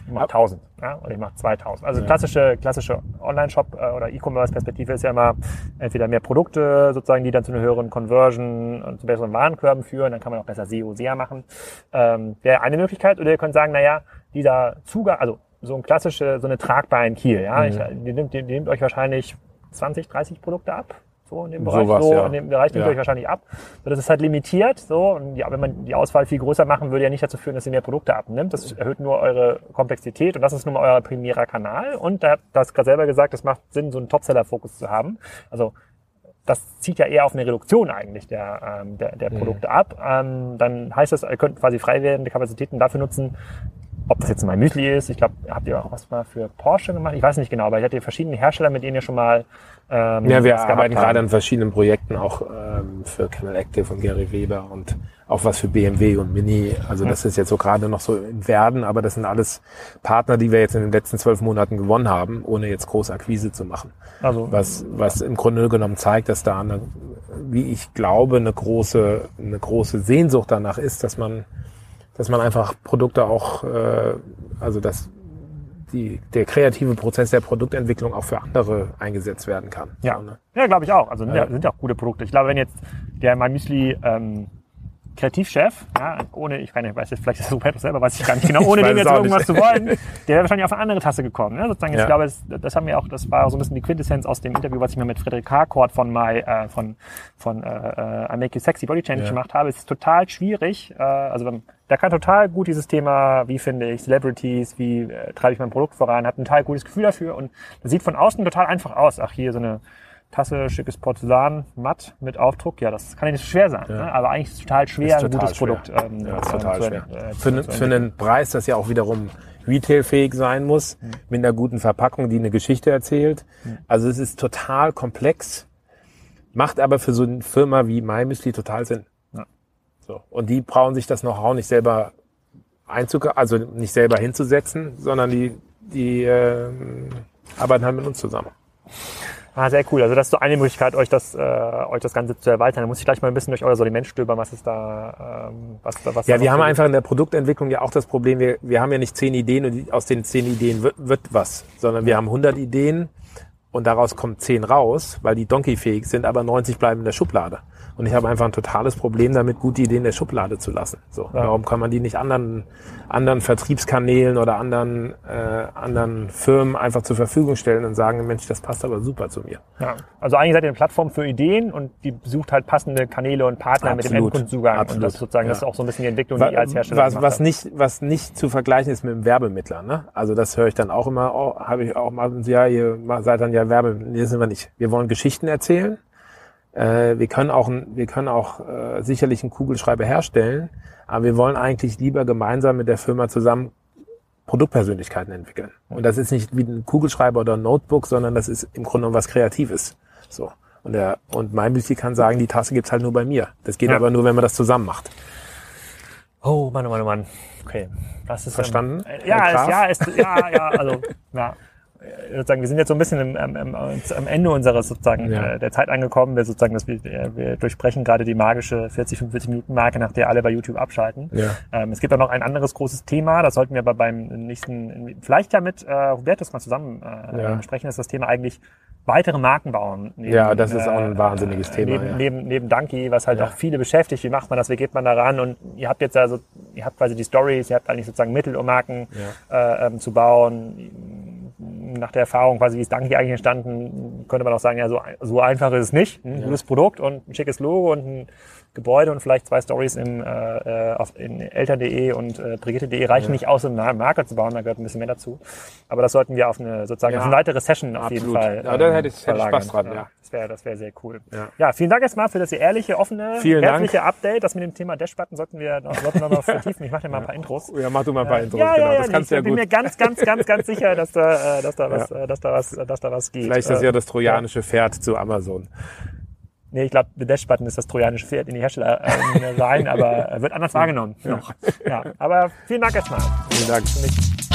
ich mache 1000 ja, und ich mache 2000. Also klassische, klassische Online-Shop äh, oder E-Commerce-Perspektive ist ja immer entweder mehr Produkte, sozusagen, die dann zu einer höheren Conversion und zu besseren Warenkörben führen. Dann kann man auch besser SEO, SEA machen. Ähm, Wäre eine Möglichkeit. Oder ihr könnt sagen, naja, dieser Zugang, also so ein klassische, so eine tragbare in Kiel, ja, ich, die, nimmt, die, die nimmt euch wahrscheinlich 20, 30 Produkte ab. So in dem Bereich, Sowas, so ja. in dem Bereich nimmt Ja. euch wahrscheinlich ab. So, das ist halt limitiert. So, und ja, wenn man die Auswahl viel größer machen würde, ja nicht dazu führen, dass ihr mehr Produkte abnimmt. Das erhöht nur eure Komplexität und das ist nun mal euer primärer Kanal. Und da hat das gerade selber gesagt, es macht Sinn, so einen Topseller-Fokus zu haben. Also das zieht ja eher auf eine Reduktion eigentlich der, ähm, der, der Produkte ab. Ähm, dann heißt das, ihr könnt quasi frei werdende Kapazitäten dafür nutzen, ob das jetzt mein Müsli ist. Ich glaube, habt ihr auch was mal für Porsche gemacht? Ich weiß nicht genau, aber ich hatte verschiedene Hersteller, mit denen ihr schon mal ähm, Ja, wir arbeiten gerade an verschiedenen Projekten, auch ähm, für Camel Active und Gary Weber und auch was für BMW und Mini. Also das ist jetzt so gerade noch so im Werden, aber das sind alles Partner, die wir jetzt in den letzten zwölf Monaten gewonnen haben, ohne jetzt große Akquise zu machen. Also, Was, was im Grunde genommen zeigt, dass da eine, wie ich glaube, eine große, eine große Sehnsucht danach ist, dass man, dass man einfach Produkte auch, äh, also dass die, der kreative Prozess der Produktentwicklung auch für andere eingesetzt werden kann. Ja, ne? ja glaube ich auch. Also sind ja. Sind ja auch gute Produkte. Ich glaube, wenn jetzt der My Müsli ähm, Kreativchef, ja, ohne, ich keine, weiß jetzt vielleicht ist das Roberto selber, weiß ich gar nicht genau, [laughs] ohne Ich dem jetzt irgendwas nicht. zu wollen, der wäre wahrscheinlich auf eine andere Tasse gekommen. Ne? Sozusagen, ich Ja. glaube, das, das haben wir auch, das war so ein bisschen die Quintessenz aus dem Interview, was ich mir mit Frederik Harcourt von My, äh, von, von äh, äh, I Make You Sexy Body Change Ja. gemacht habe. Es ist total schwierig, äh, also wenn- der kann total gut dieses Thema, wie finde ich Celebrities, wie äh, treibe ich mein Produkt voran, hat ein total gutes Gefühl dafür und das sieht von außen total einfach aus. Ach, hier so eine Tasse, schickes Porzellan, matt mit Aufdruck, ja, das kann ja nicht so schwer sein, ne? aber eigentlich ist es total schwer, Ist ein total gutes schwer. Produkt ähm, Ja, ist ähm, total zu, schwer. äh, Für, ne, für einen Preis, das ja auch wiederum retailfähig sein muss, Mhm. mit einer guten Verpackung, die eine Geschichte erzählt. Also es ist total komplex, macht aber für so eine Firma wie MyMüsli total Sinn. So. Und die brauchen sich das Know-how nicht selber einzug also nicht selber hinzusetzen, sondern die, die ähm, arbeiten halt mit uns zusammen. Ah, sehr cool. Also das ist so eine Möglichkeit, euch das, äh, euch das Ganze zu erweitern. Da muss ich gleich mal ein bisschen durch euer Sortiment stöbern, was ist da, ähm, was, was Ja, da wir haben einfach in der Produktentwicklung ja auch das Problem, wir, wir haben ja nicht zehn Ideen und aus den zehn Ideen wird, wird was, sondern wir haben 100 Ideen und daraus kommen zehn raus, weil die donkeyfähig sind, aber 90 bleiben in der Schublade. Und ich habe einfach ein totales Problem damit, gute Ideen in der Schublade zu lassen. So, warum kann man die nicht anderen, anderen Vertriebskanälen oder anderen, äh, anderen Firmen einfach zur Verfügung stellen und sagen, Mensch, das passt aber super zu mir. Ja, also eigentlich seid ihr eine Plattform für Ideen und die sucht halt passende Kanäle und Partner mit dem Absolut. Endkundenzugang. Und Absolut. das ist sozusagen, das ist Ja. auch so ein bisschen die Entwicklung, die ihr als Hersteller was, was nicht, was nicht zu vergleichen ist mit dem Werbemittler, ne? Also das höre ich dann auch immer, oh, habe ich auch mal, ja, ihr seid dann ja Werbe, nee, das sind wir nicht. Wir wollen Geschichten erzählen. Äh, wir können auch, wir können auch äh, sicherlich einen Kugelschreiber herstellen, aber wir wollen eigentlich lieber gemeinsam mit der Firma zusammen Produktpersönlichkeiten entwickeln. Und das ist nicht wie ein Kugelschreiber oder ein Notebook, sondern das ist im Grunde genommen was Kreatives. So. Und der, und mein Müsli kann sagen, die Tasse gibt's halt nur bei mir. Das geht Ja. aber nur, wenn man das zusammen macht. Oh Mann, oh Mann, oh Mann. Okay. Das ist, Verstanden, Ähm, ja, ist, Graf? ja, ist, ja, ja, also, [laughs] ja. Äh, Sozusagen, wir sind jetzt so ein bisschen im, am, am, am Ende unseres sozusagen Ja. äh, der Zeit angekommen. Wir sozusagen, dass wir, äh, wir durchsprechen gerade die magische 40, 45 Minuten Marke, nach der alle bei YouTube abschalten. Ja. Ähm, es gibt auch noch ein anderes großes Thema, das sollten wir aber beim nächsten, vielleicht ja mit äh, Hubertus mal zusammen äh, Ja. besprechen, ist das Thema eigentlich weitere Marken bauen. Neben, Ja, das ist auch ein wahnsinniges Thema, Neben, ja. neben, neben Donkey, was halt auch viele beschäftigt. Wie macht man das? Wie geht man da ran? Und ihr habt jetzt also, ihr habt quasi die Stories, ihr habt eigentlich sozusagen Mittel, um Marken äh, ähm, zu bauen. Nach der Erfahrung quasi, wie ist Donkey eigentlich entstanden, könnte man auch sagen, ja, so, so einfach ist es nicht. Ein gutes Produkt und ein schickes Logo und ein Gebäude und vielleicht zwei Stories im, äh, äh, auf, in eltern.de und äh, brigitte.de reichen nicht aus, um eine Marke zu bauen, da gehört ein bisschen mehr dazu. Aber das sollten wir auf eine sozusagen Ja. auf eine weitere Session auf jeden Absolut. Fall. Ja, da hätte ich- hätte ich. Spaß dran, ja. Das wäre das wäre sehr cool. Ja. Ja. vielen Dank erstmal für das sehr ehrliche, offene, Vielen herzliche Update. Das mit dem Thema Dashbutton sollten wir noch, sollten wir noch [laughs] vertiefen. Ich mache dir mal ein paar Intros. Ja, mach du mal ein paar Intros, Ja, genau. ja, ja, das kannst ich ja bin gut. mir ganz, ganz, ganz, ganz sicher, dass da, äh, dass da [laughs] was, äh, dass da was, dass da was geht. Vielleicht ist das Äh, ja das trojanische Pferd zu Amazon. Nee, ich glaube, der Dashbutton ist das trojanische Pferd in die Hersteller äh, [laughs] rein, aber wird anders wahrgenommen. Noch. Ja, aber vielen Dank erstmal. Vielen Dank. Für mich.